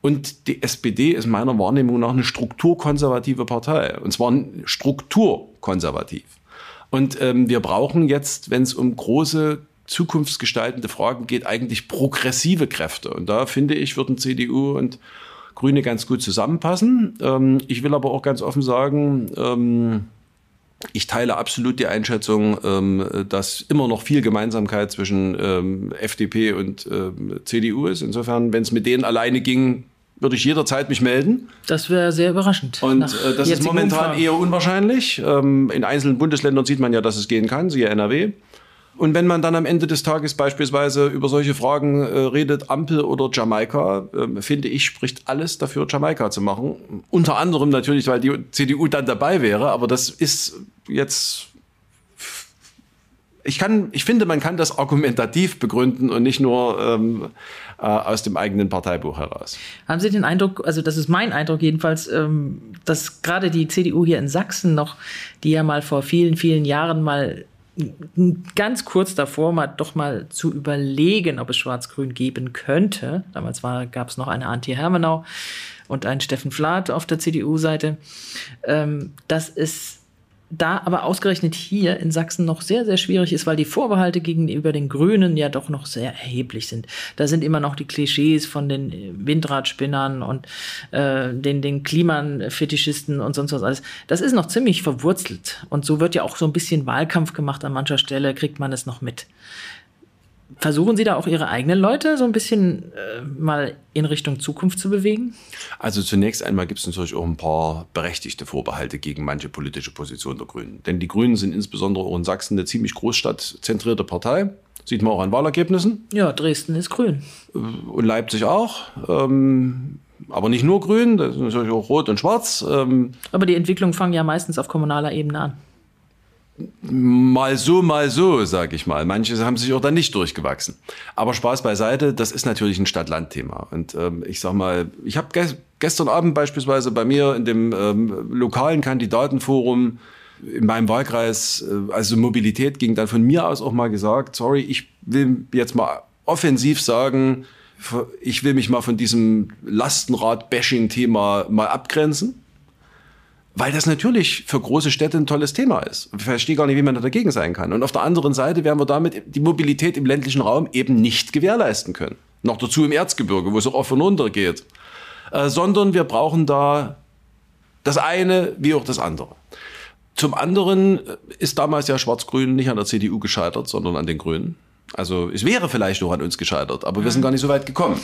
Und die SPD ist meiner Wahrnehmung nach eine strukturkonservative Partei. Und zwar strukturkonservativ. Und ähm, wir brauchen jetzt, wenn es um große zukunftsgestaltende Fragen geht, eigentlich progressive Kräfte. Und da finde ich, würden CDU und Grüne ganz gut zusammenpassen. Ähm, ich will aber auch ganz offen sagen, ähm, ich teile absolut die Einschätzung, ähm, dass immer noch viel Gemeinsamkeit zwischen ähm, FDP und ähm, CDU ist. Insofern, wenn es mit denen alleine ging, würde ich jederzeit mich melden. Das wäre sehr überraschend. Und äh, das ist momentan Umfragen. eher unwahrscheinlich. Ähm, in einzelnen Bundesländern sieht man ja, dass es gehen kann, siehe NRW. Und wenn man dann am Ende des Tages beispielsweise über solche Fragen äh, redet, Ampel oder Jamaika, äh, finde ich, spricht alles dafür, Jamaika zu machen. Unter anderem natürlich, weil die CDU dann dabei wäre, aber das ist jetzt ich kann, ich finde, man kann das argumentativ begründen und nicht nur ähm, äh, aus dem eigenen Parteibuch heraus. Haben Sie den Eindruck, also das ist mein Eindruck jedenfalls, ähm, dass gerade die CDU hier in Sachsen noch, die ja mal vor vielen, vielen Jahren mal ganz kurz davor mal doch mal zu überlegen, ob es Schwarz-Grün geben könnte. Damals gab es noch eine Anti-Hermenau und einen Steffen Flath auf der CDU-Seite. Ähm, das ist da aber ausgerechnet hier in Sachsen noch sehr, sehr schwierig ist, weil die Vorbehalte gegenüber den Grünen ja doch noch sehr erheblich sind. Da sind immer noch die Klischees von den Windradspinnern und äh, den, den Klimafetischisten und sonst was alles. Das ist noch ziemlich verwurzelt. Und so wird ja auch so ein bisschen Wahlkampf gemacht an mancher Stelle, kriegt man es noch mit. Versuchen Sie da auch Ihre eigenen Leute so ein bisschen äh, mal in Richtung Zukunft zu bewegen? Also zunächst einmal gibt es natürlich auch ein paar berechtigte Vorbehalte gegen manche politische Position der Grünen. Denn die Grünen sind insbesondere auch in Sachsen eine ziemlich großstadtzentrierte Partei. Sieht man auch an Wahlergebnissen. Ja, Dresden ist grün. Äh, und Leipzig auch. Ähm, aber nicht nur grün, das ist natürlich auch rot und schwarz. Ähm, aber die Entwicklungen fangen ja meistens auf kommunaler Ebene an mal so, mal so, sag ich mal. Manche haben sich auch da nicht durchgewachsen. Aber Spaß beiseite, das ist natürlich ein Stadt-Land-Thema. Und ähm, ich sag mal, ich habe ge gestern Abend beispielsweise bei mir in dem ähm, lokalen Kandidatenforum in meinem Wahlkreis, äh, also Mobilität ging dann von mir aus auch mal gesagt, sorry, ich will jetzt mal offensiv sagen, ich will mich mal von diesem Lastenrad-Bashing-Thema mal abgrenzen weil das natürlich für große Städte ein tolles Thema ist. Ich verstehe gar nicht, wie man da dagegen sein kann. Und auf der anderen Seite werden wir damit die Mobilität im ländlichen Raum eben nicht gewährleisten können. Noch dazu im Erzgebirge, wo es auch auf und runter geht. Äh, sondern wir brauchen da das eine wie auch das andere. Zum anderen ist damals ja Schwarz-Grün nicht an der CDU gescheitert, sondern an den Grünen. Also es wäre vielleicht auch an uns gescheitert, aber wir sind gar nicht so weit gekommen.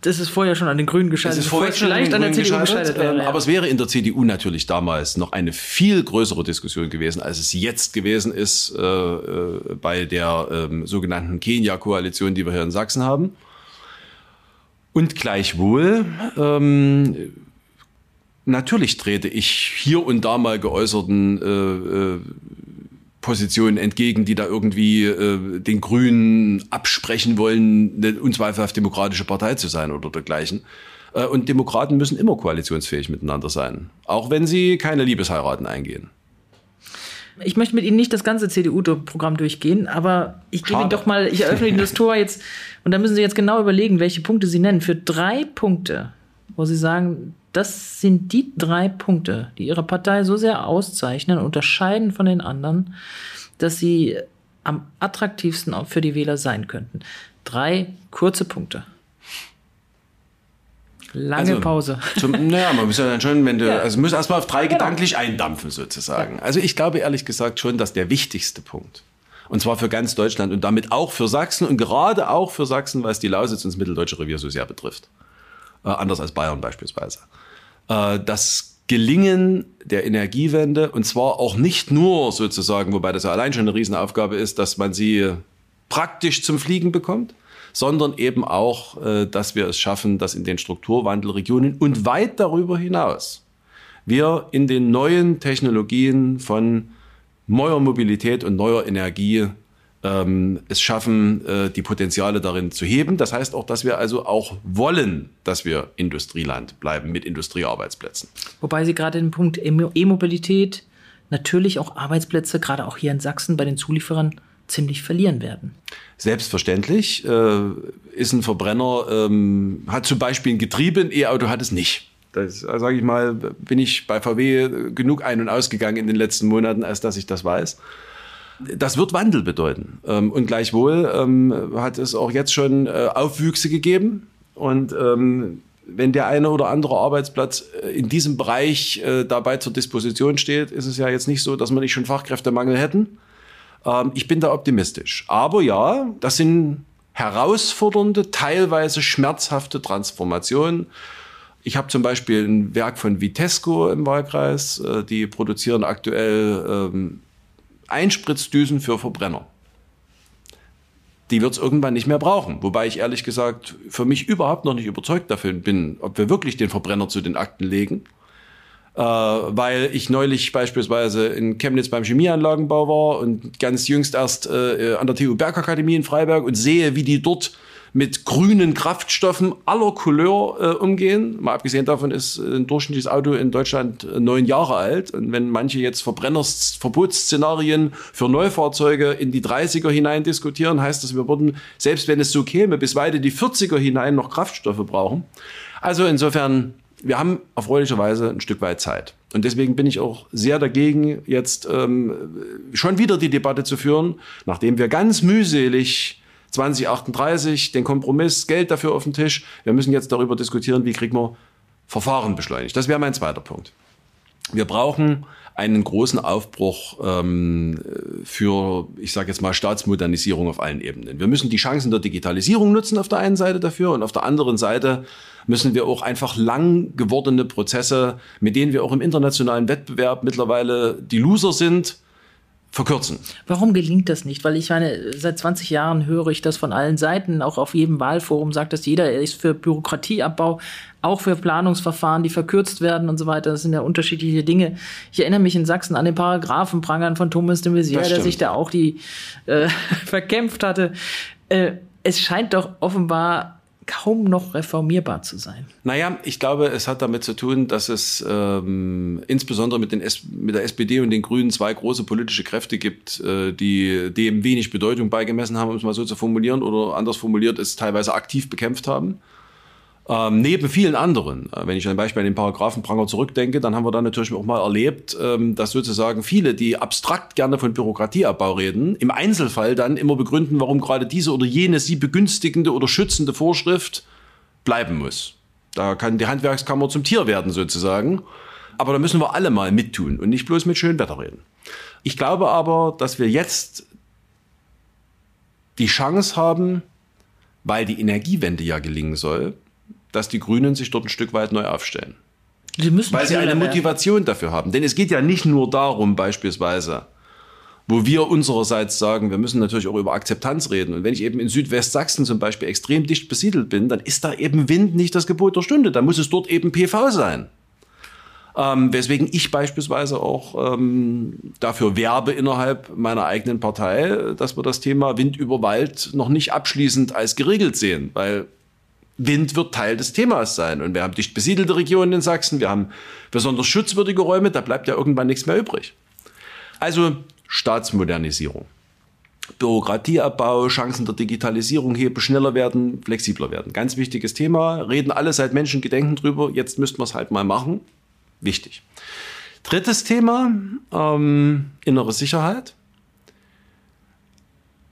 Das ist vorher schon an den Grünen gescheitert. Es ist vorher schon vielleicht an, an den der Grünen CDU gescheitert, gescheitert wäre. ähm, ja. Aber es wäre in der CDU natürlich damals noch eine viel größere Diskussion gewesen, als es jetzt gewesen ist äh, äh, bei der ähm, sogenannten Kenia-Koalition, die wir hier in Sachsen haben. Und gleichwohl, ähm, natürlich trete ich hier und da mal geäußerten äh, äh, Positionen entgegen, die da irgendwie äh, den Grünen absprechen wollen, eine unzweifelhaft demokratische Partei zu sein oder dergleichen. Äh, und Demokraten müssen immer koalitionsfähig miteinander sein, auch wenn sie keine Liebesheiraten eingehen. Ich möchte mit Ihnen nicht das ganze CDU-Programm durchgehen, aber ich gebe Ihnen doch mal, ich eröffne Ihnen das Tor jetzt und da müssen Sie jetzt genau überlegen, welche Punkte Sie nennen. Für drei Punkte, wo Sie sagen, das sind die drei Punkte, die Ihre Partei so sehr auszeichnen und unterscheiden von den anderen, dass sie am attraktivsten auch für die Wähler sein könnten. Drei kurze Punkte. Lange Also, Pause. Zum, naja, man muss ja dann schon, wenn du, Ja. also muss erstmal auf drei Genau. gedanklich eindampfen sozusagen. Also ich glaube ehrlich gesagt schon, dass der wichtigste Punkt, und zwar für ganz Deutschland und damit auch für Sachsen und gerade auch für Sachsen, was die Lausitz und das Mitteldeutsche Revier so sehr betrifft, äh, anders als Bayern beispielsweise, äh, das Gelingen der Energiewende und zwar auch nicht nur sozusagen, wobei das ja allein schon eine Riesenaufgabe ist, dass man sie praktisch zum Fliegen bekommt, sondern eben auch, äh, dass wir es schaffen, dass in den Strukturwandelregionen und weit darüber hinaus wir in den neuen Technologien von neuer Mobilität und neuer Energie ähm, es schaffen, äh, die Potenziale darin zu heben. Das heißt auch, dass wir also auch wollen, dass wir Industrieland bleiben mit Industriearbeitsplätzen. Wobei Sie gerade den Punkt E-Mobilität natürlich auch Arbeitsplätze, gerade auch hier in Sachsen bei den Zulieferern, ziemlich verlieren werden. Selbstverständlich äh, ist ein Verbrenner, ähm, hat zum Beispiel ein Getriebe, ein E-Auto hat es nicht. Das sage ich mal, bin ich bei VW genug ein- und ausgegangen in den letzten Monaten, als dass ich das weiß. Das wird Wandel bedeuten. Ähm, und gleichwohl ähm, hat es auch jetzt schon äh, Aufwüchse gegeben. Und ähm, wenn der eine oder andere Arbeitsplatz äh, in diesem Bereich äh, dabei zur Disposition steht, ist es ja jetzt nicht so, dass wir nicht schon Fachkräftemangel hätten. Ich bin da optimistisch. Aber ja, das sind herausfordernde, teilweise schmerzhafte Transformationen. Ich habe zum Beispiel ein Werk von Vitesco im Wahlkreis, die produzieren aktuell Einspritzdüsen für Verbrenner. Die wird es irgendwann nicht mehr brauchen. Wobei ich ehrlich gesagt für mich überhaupt noch nicht überzeugt davon bin, ob wir wirklich den Verbrenner zu den Akten legen. Äh, weil ich neulich beispielsweise in Chemnitz beim Chemieanlagenbau war und ganz jüngst erst äh, an der TU Bergakademie in Freiberg und sehe, wie die dort mit grünen Kraftstoffen aller Couleur äh, umgehen. Mal abgesehen davon ist ein durchschnittliches Auto in Deutschland äh, neun Jahre alt. Und wenn manche jetzt Verbrennersverbotsszenarien für Neufahrzeuge in die 30er hinein diskutieren, heißt das, wir würden, selbst wenn es so käme, bis weit in die 40er hinein noch Kraftstoffe brauchen. Also insofern, wir haben erfreulicherweise ein Stück weit Zeit. Und deswegen bin ich auch sehr dagegen, jetzt ähm, schon wieder die Debatte zu führen, nachdem wir ganz mühselig 2038 den Kompromiss, Geld dafür auf den Tisch. Wir müssen jetzt darüber diskutieren, wie kriegen wir Verfahren beschleunigt. Das wäre mein zweiter Punkt. Wir brauchen einen großen Aufbruch ähm, für, ich sage jetzt mal, Staatsmodernisierung auf allen Ebenen. Wir müssen die Chancen der Digitalisierung nutzen auf der einen Seite dafür und auf der anderen Seite müssen wir auch einfach lang gewordene Prozesse, mit denen wir auch im internationalen Wettbewerb mittlerweile die Loser sind, verkürzen. Warum gelingt das nicht? Weil ich meine, seit 20 Jahren höre ich das von allen Seiten, auch auf jedem Wahlforum sagt das jeder, er ist für Bürokratieabbau, auch für Planungsverfahren, die verkürzt werden und so weiter. Das sind ja unterschiedliche Dinge. Ich erinnere mich in Sachsen an den Paragraphenprangern von Thomas de Maizière, der sich da auch die äh, *laughs* verkämpft hatte. Äh, es scheint doch offenbar kaum noch reformierbar zu sein. Naja, ich glaube, es hat damit zu tun, dass es ähm, insbesondere mit, den mit der SPD und den Grünen zwei große politische Kräfte gibt, äh, die dem wenig Bedeutung beigemessen haben, um es mal so zu formulieren, oder anders formuliert, es teilweise aktiv bekämpft haben. Ähm, neben vielen anderen, äh, wenn ich ein Beispiel an den Paragraphenpranger zurückdenke, dann haben wir dann natürlich auch mal erlebt, ähm, dass sozusagen viele, die abstrakt gerne von Bürokratieabbau reden, im Einzelfall dann immer begründen, warum gerade diese oder jene sie begünstigende oder schützende Vorschrift bleiben muss. Da kann die Handwerkskammer zum Tier werden sozusagen. Aber da müssen wir alle mal mittun und nicht bloß mit schönem Wetter reden. Ich glaube aber, dass wir jetzt die Chance haben, weil die Energiewende ja gelingen soll, dass die Grünen sich dort ein Stück weit neu aufstellen. Sie müssen Weil sie eine werden. Motivation dafür haben. Denn es geht ja nicht nur darum, beispielsweise, wo wir unsererseits sagen, wir müssen natürlich auch über Akzeptanz reden. Und wenn ich eben in Südwestsachsen zum Beispiel extrem dicht besiedelt bin, dann ist da eben Wind nicht das Gebot der Stunde. Da muss es dort eben PV sein. Ähm, weswegen ich beispielsweise auch ähm, dafür werbe innerhalb meiner eigenen Partei, dass wir das Thema Wind über Wald noch nicht abschließend als geregelt sehen, weil Wind wird Teil des Themas sein. Und wir haben dicht besiedelte Regionen in Sachsen, wir haben besonders schutzwürdige Räume, da bleibt ja irgendwann nichts mehr übrig. Also Staatsmodernisierung. Bürokratieabbau, Chancen der Digitalisierung heben, schneller werden, flexibler werden. Ganz wichtiges Thema. Reden alle seit Menschengedenken drüber. Jetzt müssten wir es halt mal machen. Wichtig. Drittes Thema, ähm, innere Sicherheit.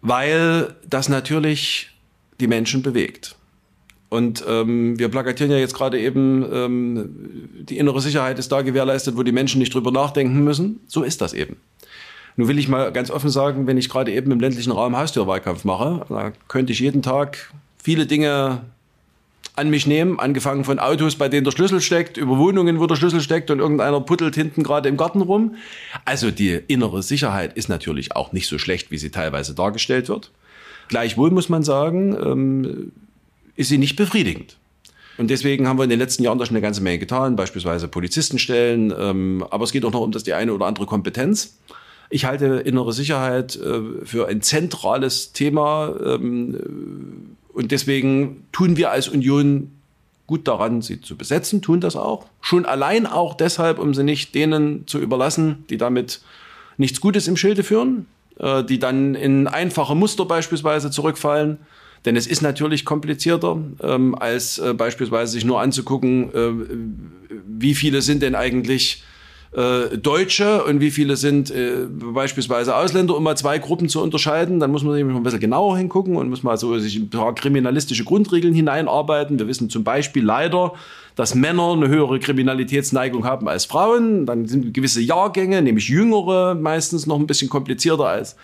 Weil das natürlich die Menschen bewegt. Und ähm, wir plakatieren ja jetzt gerade eben, ähm, die innere Sicherheit ist da gewährleistet, wo die Menschen nicht drüber nachdenken müssen. So ist das eben. Nun will ich mal ganz offen sagen, wenn ich gerade eben im ländlichen Raum Haustürwahlkampf mache, da könnte ich jeden Tag viele Dinge an mich nehmen, angefangen von Autos, bei denen der Schlüssel steckt, über Wohnungen, wo der Schlüssel steckt und irgendeiner puttelt hinten gerade im Garten rum. Also die innere Sicherheit ist natürlich auch nicht so schlecht, wie sie teilweise dargestellt wird. Gleichwohl muss man sagen, ähm, ist sie nicht befriedigend. Und deswegen haben wir in den letzten Jahren da schon eine ganze Menge getan, beispielsweise Polizistenstellen, ähm, aber es geht auch noch um das die eine oder andere Kompetenz. Ich halte innere Sicherheit äh, für ein zentrales Thema ähm, und deswegen tun wir als Union gut daran, sie zu besetzen, tun das auch. Schon allein auch deshalb, um sie nicht denen zu überlassen, die damit nichts Gutes im Schilde führen, äh, die dann in einfache Muster beispielsweise zurückfallen. Denn es ist natürlich komplizierter, ähm, als äh, beispielsweise sich nur anzugucken, äh, wie viele sind denn eigentlich äh, Deutsche und wie viele sind äh, beispielsweise Ausländer, um mal zwei Gruppen zu unterscheiden. Dann muss man nämlich ein bisschen genauer hingucken und muss mal so sich ein paar kriminalistische Grundregeln hineinarbeiten. Wir wissen zum Beispiel leider, dass Männer eine höhere Kriminalitätsneigung haben als Frauen. Dann sind gewisse Jahrgänge, nämlich jüngere, meistens noch ein bisschen komplizierter als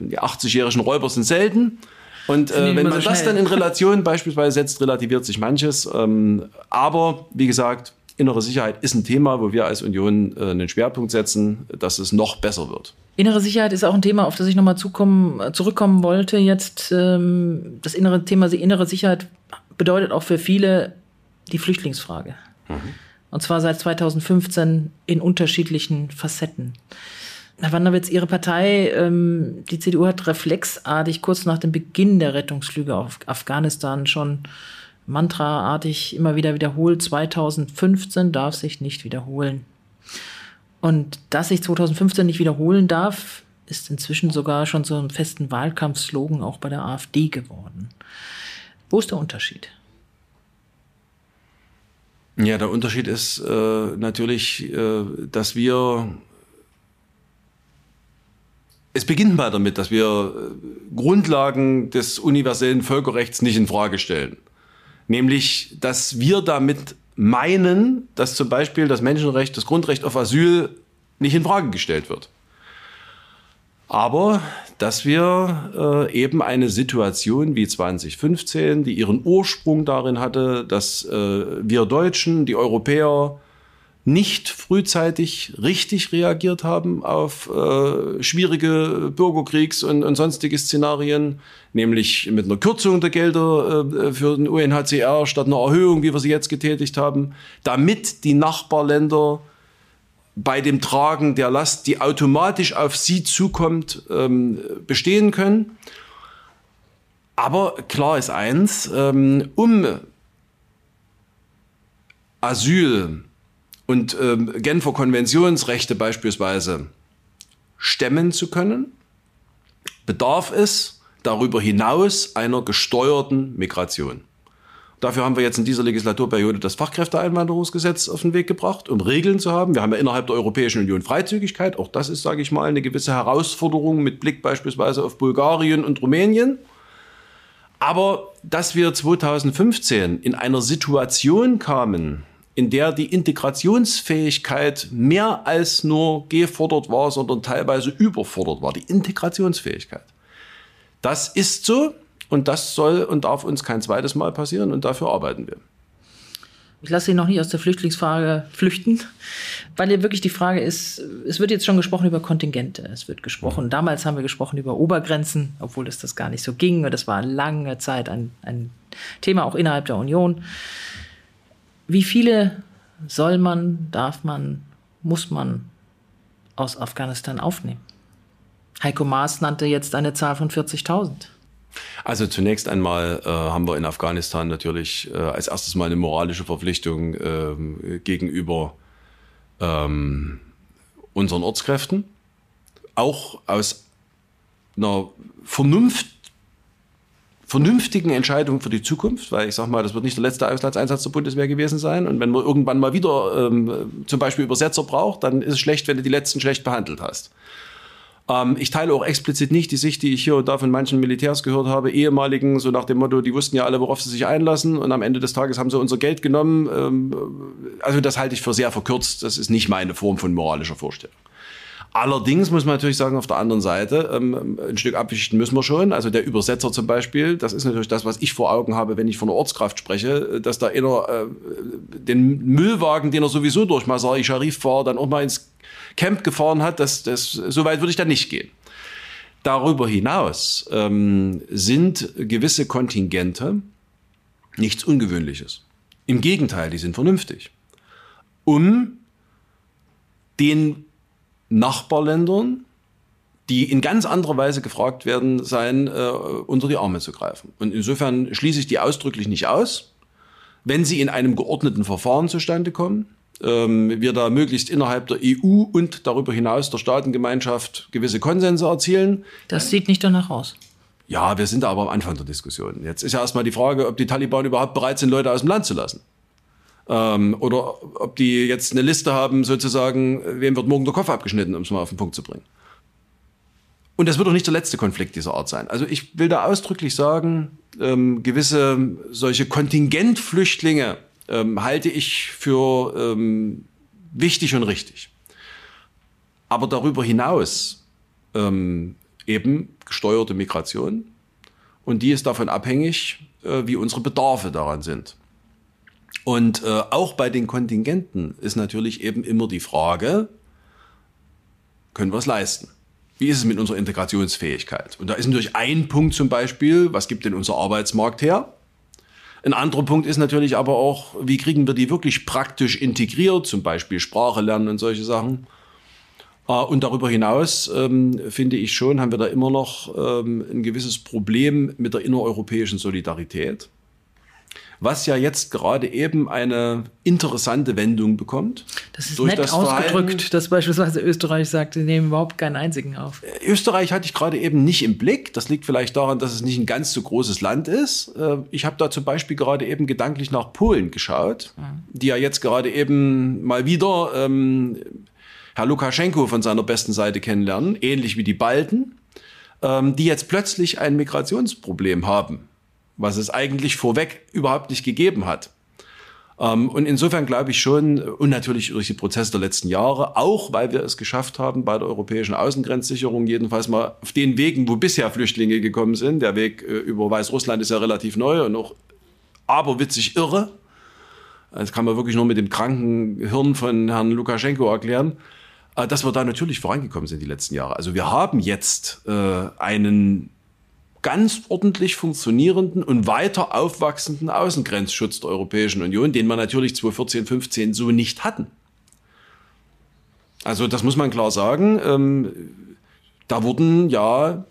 die 80-jährigen Räuber sind selten. Und äh, wenn man so das dann in Relation beispielsweise setzt, relativiert sich manches. Ähm, aber wie gesagt, innere Sicherheit ist ein Thema, wo wir als Union äh, einen Schwerpunkt setzen, dass es noch besser wird. Innere Sicherheit ist auch ein Thema, auf das ich nochmal zurückkommen wollte. Jetzt ähm, das innere Thema, die innere Sicherheit bedeutet auch für viele die Flüchtlingsfrage. Und zwar seit 2015 in unterschiedlichen Facetten. Herr Wanderwitz, Ihre Partei, ähm, die CDU hat reflexartig kurz nach dem Beginn der Rettungsflüge auf Afghanistan schon mantraartig immer wieder wiederholt, 2015 darf sich nicht wiederholen. Und dass sich 2015 nicht wiederholen darf, ist inzwischen sogar schon so einem festen Wahlkampfslogan auch bei der AfD geworden. Wo ist der Unterschied? Ja, der Unterschied ist äh, natürlich, äh, dass wir es beginnt mal damit, dass wir äh, Grundlagen des universellen Völkerrechts nicht in Frage stellen. Nämlich, dass wir damit meinen, dass zum Beispiel das Menschenrecht, das Grundrecht auf Asyl nicht in Frage gestellt wird. Aber dass wir äh, eben eine Situation wie 2015, die ihren Ursprung darin hatte, dass äh, wir Deutschen, die Europäer, nicht frühzeitig richtig reagiert haben auf äh, schwierige Bürgerkriegs- und, und sonstige Szenarien, nämlich mit einer Kürzung der Gelder äh, für den UNHCR statt einer Erhöhung, wie wir sie jetzt getätigt haben, damit die Nachbarländer bei dem Tragen der Last, die automatisch auf sie zukommt, ähm, bestehen können. Aber klar ist eins, ähm, um Asyl und ähm, Genfer Konventionsrechte beispielsweise stemmen zu können, bedarf es darüber hinaus einer gesteuerten Migration. Dafür haben wir jetzt in dieser Legislaturperiode das Fachkräfteeinwanderungsgesetz auf den Weg gebracht, um Regeln zu haben. Wir haben ja innerhalb der Europäischen Union Freizügigkeit. Auch das ist, sage ich mal, eine gewisse Herausforderung mit Blick beispielsweise auf Bulgarien und Rumänien. Aber dass wir 2015 in einer Situation kamen, in der die Integrationsfähigkeit mehr als nur gefordert war, sondern teilweise überfordert war. Die Integrationsfähigkeit. Das ist so und das soll und darf uns kein zweites Mal passieren und dafür arbeiten wir. Ich lasse Sie noch nicht aus der Flüchtlingsfrage flüchten, weil hier wirklich die Frage ist, es wird jetzt schon gesprochen über Kontingente. Es wird gesprochen, damals haben wir gesprochen über Obergrenzen, obwohl es das gar nicht so ging. Und das war lange Zeit ein, ein Thema auch innerhalb der Union. Wie viele soll man, darf man, muss man aus Afghanistan aufnehmen? Heiko Maas nannte jetzt eine Zahl von 40.000. Also zunächst einmal äh, haben wir in Afghanistan natürlich äh, als erstes mal eine moralische Verpflichtung äh, gegenüber ähm, unseren Ortskräften, auch aus einer Vernunft, vernünftigen Entscheidung für die Zukunft, weil ich sage mal, das wird nicht der letzte Auslandseinsatz der Bundeswehr gewesen sein. Und wenn man irgendwann mal wieder ähm, zum Beispiel Übersetzer braucht, dann ist es schlecht, wenn du die letzten schlecht behandelt hast. Ähm, ich teile auch explizit nicht die Sicht, die ich hier und da von manchen Militärs gehört habe, ehemaligen, so nach dem Motto, die wussten ja alle, worauf sie sich einlassen und am Ende des Tages haben sie unser Geld genommen. Ähm, also das halte ich für sehr verkürzt. Das ist nicht meine Form von moralischer Vorstellung. Allerdings muss man natürlich sagen, auf der anderen Seite, ähm, ein Stück abwichten müssen wir schon. Also der Übersetzer zum Beispiel, das ist natürlich das, was ich vor Augen habe, wenn ich von der Ortskraft spreche, dass da einer äh, den Müllwagen, den er sowieso durch Masari Sharif war, dann auch mal ins Camp gefahren hat, das, das, so weit würde ich da nicht gehen. Darüber hinaus ähm, sind gewisse Kontingente nichts Ungewöhnliches. Im Gegenteil, die sind vernünftig. Um den Nachbarländern, die in ganz anderer Weise gefragt werden, sein, äh, unter die Arme zu greifen. Und insofern schließe ich die ausdrücklich nicht aus, wenn sie in einem geordneten Verfahren zustande kommen ähm, wir da möglichst innerhalb der EU und darüber hinaus der Staatengemeinschaft gewisse Konsense erzielen. Das sieht nicht danach aus. Ja, wir sind da aber am Anfang der Diskussion. Jetzt ist ja erstmal die Frage, ob die Taliban überhaupt bereit sind, Leute aus dem Land zu lassen. Ähm, oder ob die jetzt eine Liste haben, sozusagen, wem wird morgen der Kopf abgeschnitten, um es mal auf den Punkt zu bringen. Und das wird doch nicht der letzte Konflikt dieser Art sein. Also ich will da ausdrücklich sagen, ähm, gewisse solche Kontingentflüchtlinge, ähm, halte ich für ähm, wichtig und richtig. Aber darüber hinaus ähm, eben gesteuerte Migration und die ist davon abhängig, äh, wie unsere Bedarfe daran sind. Und äh, auch bei den Kontingenten ist natürlich eben immer die Frage, können wir es leisten? Wie ist es mit unserer Integrationsfähigkeit? Und da ist natürlich ein Punkt zum Beispiel, was gibt denn unser Arbeitsmarkt her? Ein anderer Punkt ist natürlich aber auch, wie kriegen wir die wirklich praktisch integriert, zum Beispiel Sprache lernen und solche Sachen. Äh, und darüber hinaus ähm, finde ich schon, haben wir da immer noch ähm, ein gewisses Problem mit der innereuropäischen Solidarität was ja jetzt gerade eben eine interessante Wendung bekommt. Das ist nett das ausgedrückt, dass beispielsweise Österreich sagt, sie nehmen überhaupt keinen einzigen auf. Äh, Österreich hatte ich gerade eben nicht im Blick. Das liegt vielleicht daran, dass es nicht ein ganz so großes Land ist. Äh, ich habe da zum Beispiel gerade eben gedanklich nach Polen geschaut, die ja jetzt gerade eben mal wieder ähm, Herr Lukaschenko von seiner besten Seite kennenlernen, ähnlich wie die Balten, ähm, die jetzt plötzlich ein Migrationsproblem haben was es eigentlich vorweg überhaupt nicht gegeben hat. Ähm, und insofern glaube ich schon, und natürlich durch die Prozesse der letzten Jahre, auch weil wir es geschafft haben, bei der europäischen Außengrenzsicherung jedenfalls mal auf den Wegen, wo bisher Flüchtlinge gekommen sind, der Weg äh, über Weißrussland ist ja relativ neu und auch aberwitzig irre. Das kann man wirklich nur mit dem kranken Hirn von Herrn Lukaschenko erklären äh, dass wir da natürlich vorangekommen sind die letzten Jahre. Also wir haben jetzt äh, einen ganz ordentlich funktionierenden und weiter aufwachsenden Außengrenzschutz der Europäischen Union, den wir natürlich 2014, 15 so nicht hatten. Also das muss man klar sagen. Ähm, da wurden ja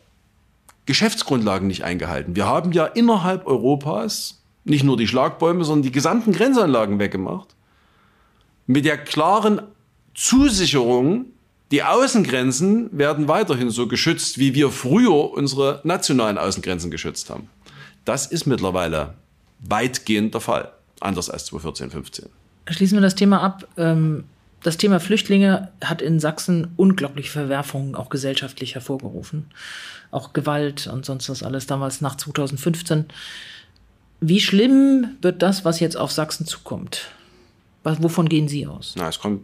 Geschäftsgrundlagen nicht eingehalten. Wir haben ja innerhalb Europas nicht nur die Schlagbäume, sondern die gesamten Grenzanlagen weggemacht. Mit der klaren Zusicherung, die Außengrenzen werden weiterhin so geschützt, wie wir früher unsere nationalen Außengrenzen geschützt haben. Das ist mittlerweile weitgehend der Fall. Anders als 2014, 15. Schließen wir das Thema ab. Ähm, das Thema Flüchtlinge hat in Sachsen unglaubliche Verwerfungen auch gesellschaftlich hervorgerufen. Auch Gewalt und sonst was alles damals nach 2015. Wie schlimm wird das, was jetzt auf Sachsen zukommt? Was, wovon gehen Sie aus? Na, es kommt,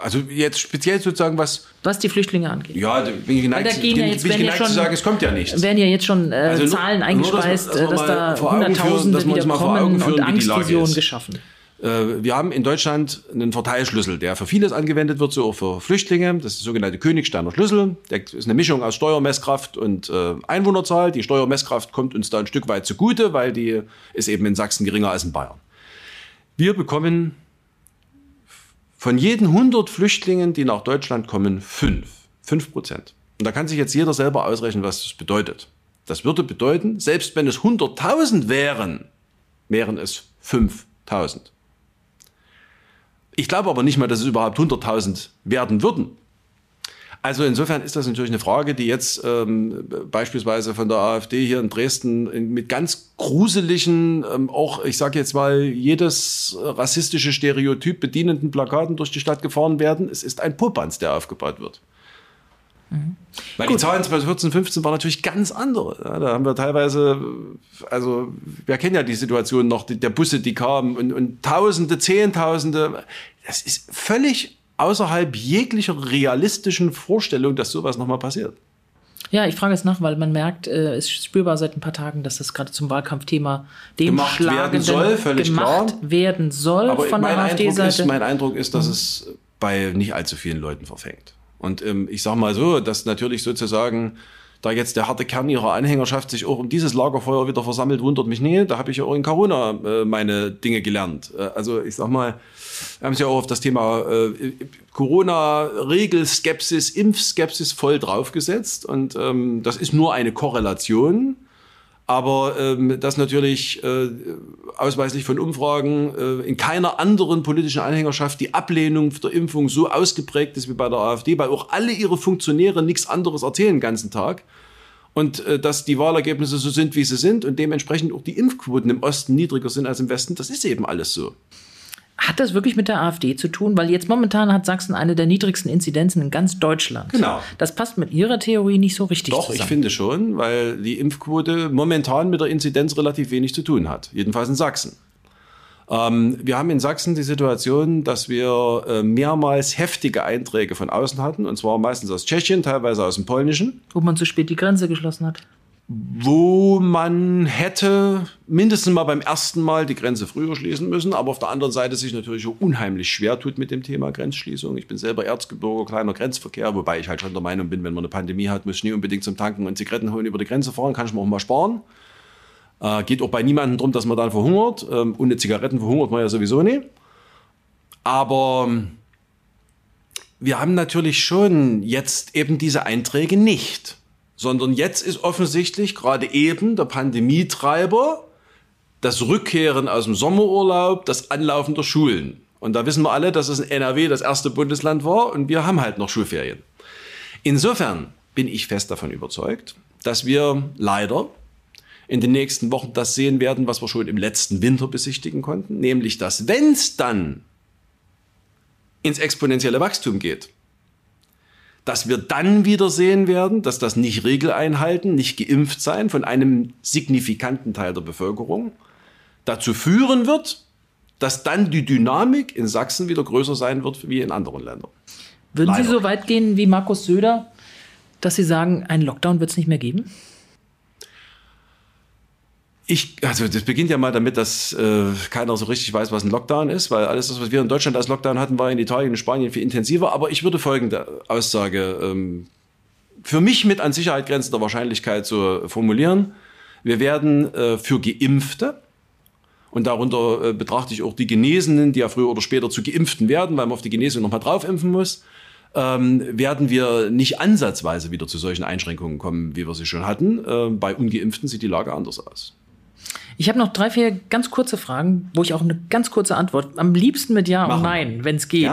also jetzt speziell sozusagen was. Was die Flüchtlinge angeht. Ja, da bin ich geneigt, da gehen ja bin jetzt- ich werden ja geneigt zu schon- sagen, es kommt ja nichts. werden ja jetzt schon äh, Also nur- Zahlen nur, dass eingespeist, dass dass da führen, Hunderttausende dass wieder mal vor kommen führen, und Angstvisionen geschaffen. Äh, Wir haben in Deutschland einen Verteilschlüssel, der für vieles angewendet wird, so auch für Flüchtlinge. Das ist der sogenannte Königsteiner Schlüssel. Der ist eine Mischung aus Steuermesskraft und äh, Einwohnerzahl. Die Steuermesskraft kommt uns da ein Stück weit zugute, weil die ist eben in Sachsen geringer als in Bayern. Wir bekommen von jeden 100 Flüchtlingen, die nach Deutschland kommen, fünf. Fünf Prozent. Und da kann sich jetzt jeder selber ausrechnen, was das bedeutet. Das würde bedeuten, selbst wenn es 100.000 wären, wären es 5.000. Ich glaube aber nicht mal, dass es überhaupt 100.000 werden würden. Also insofern ist das natürlich eine Frage, die jetzt ähm, beispielsweise von der AfD hier in Dresden in, mit ganz gruseligen, ähm, auch ich sage jetzt mal, jedes rassistische Stereotyp bedienenden Plakaten durch die Stadt gefahren werden. Es ist ein Popanz, der aufgebaut wird. Weil die Zahlen 2014, 15 waren natürlich ganz andere. Ja, da haben wir teilweise, also wir kennen ja die Situation noch, die, der Busse, die kamen und, und Tausende, Zehntausende. Das ist völlig außerhalb jeglicher realistischen Vorstellung, dass sowas nochmal passiert. Ja, ich frage es nach, weil man merkt, äh, es ist spürbar seit ein paar Tagen, dass das gerade zum Wahlkampfthema dem Gemacht werden soll, völlig gemacht klar. werden soll Aber von mein, der AfD-Seite. mein Eindruck ist, dass es bei nicht allzu vielen Leuten verfängt. Und ähm, ich sage mal so, dass natürlich sozusagen da jetzt der harte Kern ihrer Anhängerschaft sich auch um dieses Lagerfeuer wieder versammelt, wundert mich nie. Da habe ich ja auch in Corona äh, meine Dinge gelernt. Äh, also ich sag mal, wir haben es ja auch auf das Thema äh, Corona-Regelskepsis, Impfskepsis voll draufgesetzt. Und ähm, das ist nur eine Korrelation. Aber ähm, das natürlich äh, ausweislich von Umfragen äh, in keiner anderen politischen Anhängerschaft die Ablehnung der Impfung so ausgeprägt ist wie bei der AfD, weil auch alle ihre Funktionäre nichts anderes erzählen den ganzen Tag. Und äh, dass die Wahlergebnisse so sind, wie sie sind und dementsprechend auch die Impfquoten im Osten niedriger sind als im Westen, das ist eben alles so. Hat das wirklich mit der AfD zu tun? Weil jetzt momentan hat Sachsen eine der niedrigsten Inzidenzen in ganz Deutschland. Genau. Das passt mit Ihrer Theorie nicht so richtig Doch, zusammen. ich finde schon, weil die Impfquote momentan mit der Inzidenz relativ wenig zu tun hat. Jedenfalls in Sachsen. Ähm, wir haben in Sachsen die Situation, dass wir äh, mehrmals heftige Einträge von außen hatten, und zwar meistens aus Tschechien, teilweise aus dem Polnischen, Wo man zu spät die Grenze geschlossen hat. Wo man hätte mindestens mal beim ersten Mal die Grenze früher schließen müssen, aber auf der anderen Seite sich natürlich auch unheimlich schwer tut mit dem Thema Grenzschließung. Ich bin selber Erzgebirger, kleiner Grenzverkehr, wobei ich halt schon der Meinung bin, wenn man eine Pandemie hat, muss ich nie unbedingt zum Tanken und Zigaretten holen über die Grenze fahren, kann ich mir auch mal sparen. Äh, geht auch bei niemandem drum, dass man dann verhungert. Ähm, ohne Zigaretten verhungert man ja sowieso nie. Aber ähm, wir haben natürlich schon jetzt eben diese Einträge nicht, sondern jetzt ist offensichtlich gerade eben der Pandemietreiber das Rückkehren aus dem Sommerurlaub, das Anlaufen der Schulen. Und da wissen wir alle, dass es in NRW das erste Bundesland war und wir haben halt noch Schulferien. Insofern bin ich fest davon überzeugt, dass wir leider in den nächsten Wochen das sehen werden, was wir schon im letzten Winter besichtigen konnten, nämlich dass wenn es dann ins exponentielle Wachstum geht, dass wir dann wieder sehen werden, dass das nicht Regeleinhalten, nicht geimpft sein von einem signifikanten Teil der Bevölkerung dazu führen wird, dass dann die Dynamik in Sachsen wieder größer sein wird wie in anderen Ländern. Würden Sie Leider. so weit gehen wie Markus Söder, dass Sie sagen, einen Lockdown wird es nicht mehr geben? Ich, also das beginnt ja mal damit, dass äh, keiner so richtig weiß, was ein Lockdown ist, weil alles das, was wir in Deutschland als Lockdown hatten, war in Italien und Spanien viel intensiver. Aber ich würde folgende Aussage ähm, für mich mit an Sicherheit grenzender Wahrscheinlichkeit so formulieren. Wir werden äh, für Geimpfte, und darunter äh, betrachte ich auch die Genesenen, die ja früher oder später zu Geimpften werden, weil man auf die Genesung nochmal drauf impfen muss, ähm, werden wir nicht ansatzweise wieder zu solchen Einschränkungen kommen, wie wir sie schon hatten. Äh, bei Ungeimpften sieht die Lage anders aus. Ich habe noch drei, vier ganz kurze Fragen, wo ich auch eine ganz kurze Antwort, am liebsten mit Ja Machen. und Nein, wenn es geht,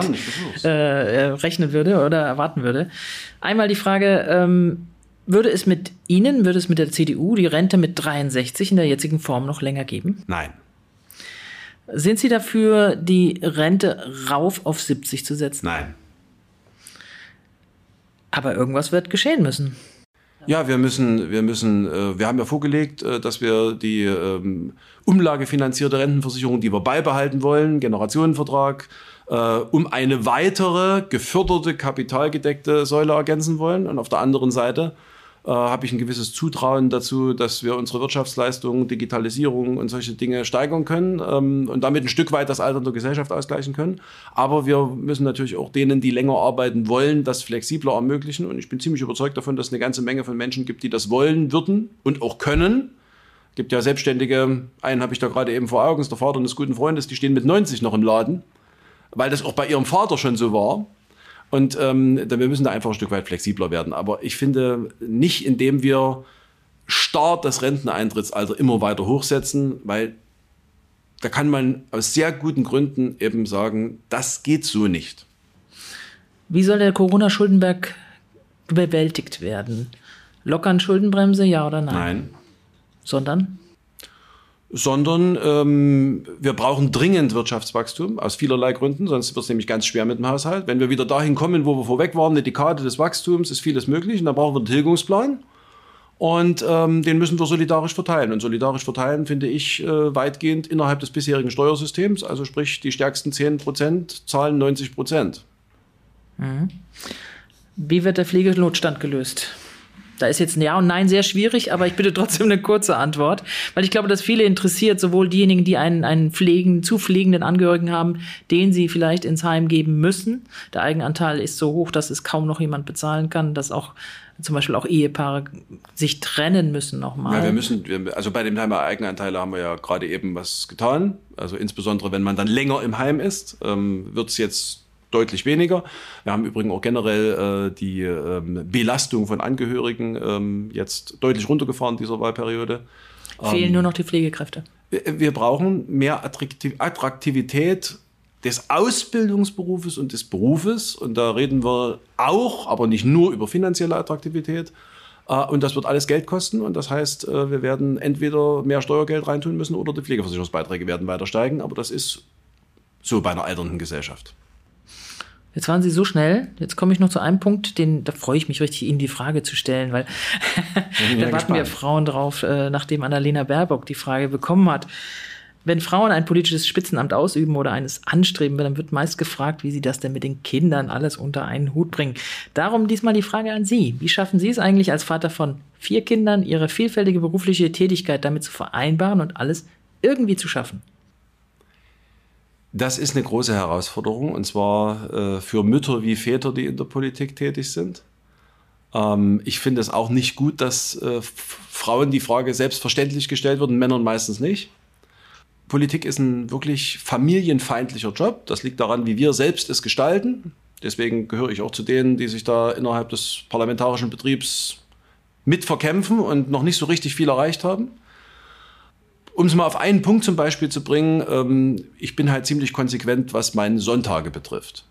äh, äh, rechnen würde oder erwarten würde. Einmal die Frage, ähm, würde es mit Ihnen, würde es mit der CDU die Rente mit 63 in der jetzigen Form noch länger geben? Nein. Sind Sie dafür, die Rente rauf auf 70 zu setzen? Nein. Aber irgendwas wird geschehen müssen. Ja, wir müssen, wir müssen, äh, wir haben ja vorgelegt, äh, dass wir die ähm, umlagefinanzierte Rentenversicherung, die wir beibehalten wollen, Generationenvertrag, äh, um eine weitere geförderte, kapitalgedeckte Säule ergänzen wollen. Und auf der anderen Seite äh, habe ich ein gewisses Zutrauen dazu, dass wir unsere Wirtschaftsleistung, Digitalisierung und solche Dinge steigern können ähm, und damit ein Stück weit das Alter der Gesellschaft ausgleichen können. Aber wir müssen natürlich auch denen, die länger arbeiten wollen, das flexibler ermöglichen. Und ich bin ziemlich überzeugt davon, dass es eine ganze Menge von Menschen gibt, die das wollen würden und auch können. Es gibt ja Selbstständige, einen habe ich da gerade eben vor Augen, ist der Vater eines guten Freundes, die stehen mit 90 noch im Laden, weil das auch bei ihrem Vater schon so war. Und ähm, wir müssen da einfach ein Stück weit flexibler werden. Aber ich finde nicht, indem wir starr das Renteneintrittsalter immer weiter hochsetzen, weil da kann man aus sehr guten Gründen eben sagen, das geht so nicht. Wie soll der Corona-Schuldenberg bewältigt werden? Lockern Schuldenbremse, ja oder nein? Nein. Sondern? Sondern ähm, wir brauchen dringend Wirtschaftswachstum aus vielerlei Gründen, sonst wird es nämlich ganz schwer mit dem Haushalt. Wenn wir wieder dahin kommen, wo wir vorweg waren, eine Dekade des Wachstums, ist vieles möglich und dann brauchen wir einen Tilgungsplan. Und ähm, den müssen wir solidarisch verteilen. Und solidarisch verteilen finde ich äh, weitgehend innerhalb des bisherigen Steuersystems. Also sprich, die stärksten 10 Prozent zahlen 90 Prozent. Mhm. Wie wird der Pflegenotstand gelöst? Da ist jetzt ein Ja und Nein sehr schwierig, aber ich bitte trotzdem eine kurze Antwort, weil ich glaube, dass viele interessiert, sowohl diejenigen, die einen, einen pflegen, zu pflegenden Angehörigen haben, den sie vielleicht ins Heim geben müssen. Der Eigenanteil ist so hoch, dass es kaum noch jemand bezahlen kann, dass auch zum Beispiel auch Ehepaare sich trennen müssen nochmal. Ja, wir müssen, also bei dem Thema Eigenanteile haben wir ja gerade eben was getan. Also insbesondere, wenn man dann länger im Heim ist, ähm, wird es jetzt deutlich weniger. Wir haben übrigens auch generell äh, die ähm, Belastung von Angehörigen ähm, jetzt deutlich runtergefahren dieser Wahlperiode. Fehlen ähm, nur noch die Pflegekräfte. Wir, wir brauchen mehr Attraktivität des Ausbildungsberufes und des Berufes. Und da reden wir auch, aber nicht nur über finanzielle Attraktivität. Äh, und das wird alles Geld kosten. Und das heißt, äh, wir werden entweder mehr Steuergeld reintun müssen oder die Pflegeversicherungsbeiträge werden weiter steigen. Aber das ist so bei einer alternden Gesellschaft. Jetzt waren Sie so schnell. Jetzt komme ich noch zu einem Punkt, den, da freue ich mich richtig, Ihnen die Frage zu stellen, weil *laughs* da warten gespannt. wir Frauen drauf, äh, nachdem Annalena Baerbock die Frage bekommen hat. Wenn Frauen ein politisches Spitzenamt ausüben oder eines anstreben, dann wird meist gefragt, wie sie das denn mit den Kindern alles unter einen Hut bringen. Darum diesmal die Frage an Sie. Wie schaffen Sie es eigentlich als Vater von vier Kindern, Ihre vielfältige berufliche Tätigkeit damit zu vereinbaren und alles irgendwie zu schaffen? Das ist eine große Herausforderung und zwar äh, für Mütter wie Väter, die in der Politik tätig sind. Ähm, ich finde es auch nicht gut, dass äh, Frauen die Frage selbstverständlich gestellt wird und Männern meistens nicht. Politik ist ein wirklich familienfeindlicher Job. Das liegt daran, wie wir selbst es gestalten. Deswegen gehöre ich auch zu denen, die sich da innerhalb des parlamentarischen Betriebs mitverkämpfen und noch nicht so richtig viel erreicht haben. Um es mal auf einen Punkt zum Beispiel zu bringen, ähm, ich bin halt ziemlich konsequent, was meine Sonntage betrifft.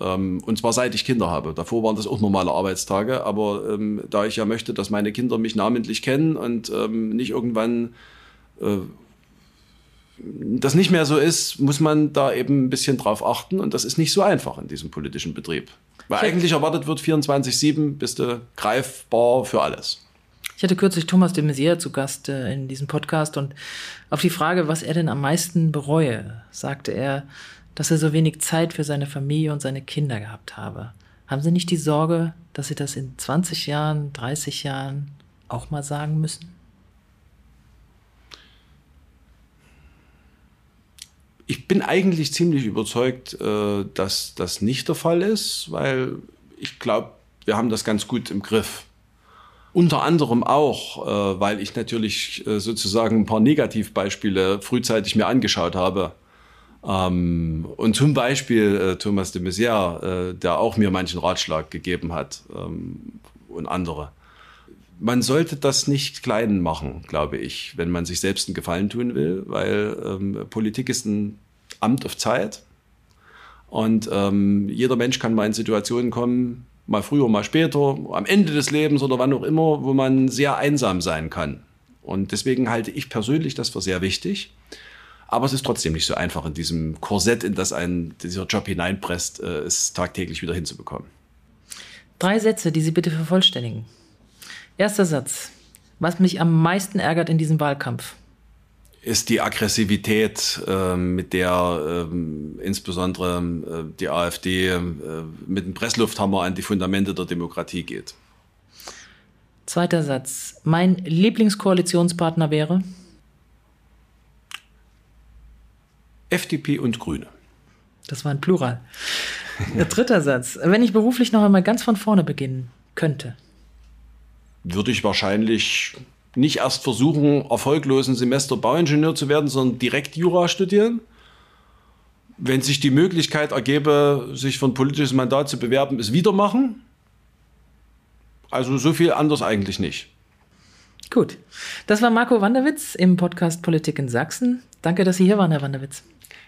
Ähm, und zwar seit ich Kinder habe. Davor waren das auch normale Arbeitstage, aber ähm, da ich ja möchte, dass meine Kinder mich namentlich kennen und ähm, nicht irgendwann äh, das nicht mehr so ist, muss man da eben ein bisschen drauf achten. Und das ist nicht so einfach in diesem politischen Betrieb. Weil eigentlich erwartet wird 24-7 bist du greifbar für alles. Ich hatte kürzlich Thomas de Maizière zu Gast äh, in diesem Podcast und auf die Frage, was er denn am meisten bereue, sagte er, dass er so wenig Zeit für seine Familie und seine Kinder gehabt habe. Haben Sie nicht die Sorge, dass Sie das in 20 Jahren, 30 Jahren auch mal sagen müssen? Ich bin eigentlich ziemlich überzeugt, äh, dass das nicht der Fall ist, weil ich glaube, wir haben das ganz gut im Griff. Unter anderem auch, äh, weil ich natürlich äh, sozusagen ein paar Negativbeispiele frühzeitig mir angeschaut habe. Ähm, und zum Beispiel äh, Thomas de Maizière, äh, der auch mir manchen Ratschlag gegeben hat ähm, und andere. Man sollte das nicht klein machen, glaube ich, wenn man sich selbst einen Gefallen tun will, weil ähm, Politik ist ein Amt auf Zeit. Und ähm, jeder Mensch kann mal in Situationen kommen, mal früher, mal später, am Ende des Lebens oder wann auch immer, wo man sehr einsam sein kann. Und deswegen halte ich persönlich das für sehr wichtig. Aber es ist trotzdem nicht so einfach, in diesem Korsett, in das ein dieser Job hineinpresst, äh, es tagtäglich wieder hinzubekommen. Drei Sätze, die Sie bitte vervollständigen. Erster Satz. Was mich am meisten ärgert in diesem Wahlkampf? Ist die Aggressivität, äh, mit der äh, insbesondere äh, die AfD äh, mit dem Presslufthammer an die Fundamente der Demokratie geht. Zweiter Satz. Mein Lieblingskoalitionspartner wäre? FDP und Grüne. Das war ein Plural. Dritter Satz. Wenn ich beruflich noch einmal ganz von vorne beginnen könnte. Würde ich wahrscheinlich nicht erst versuchen, erfolglosen Semester Bauingenieur zu werden, sondern direkt Jura studieren. Wenn sich die Möglichkeit ergebe, sich für ein politisches Mandat zu bewerben, es wieder machen. Also so viel anders eigentlich nicht. Gut. Das war Marco Wanderwitz im Podcast Politik in Sachsen. Danke, dass Sie hier waren, Herr Wanderwitz.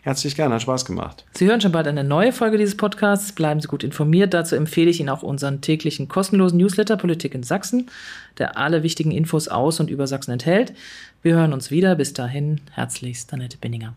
Herzlich gerne, hat Spaß gemacht. Sie hören schon bald eine neue Folge dieses Podcasts. Bleiben Sie gut informiert. Dazu empfehle ich Ihnen auch unseren täglichen kostenlosen Newsletter Politik in Sachsen, der alle wichtigen Infos aus und über Sachsen enthält. Wir hören uns wieder. Bis dahin, herzlichst, Annette Binninger.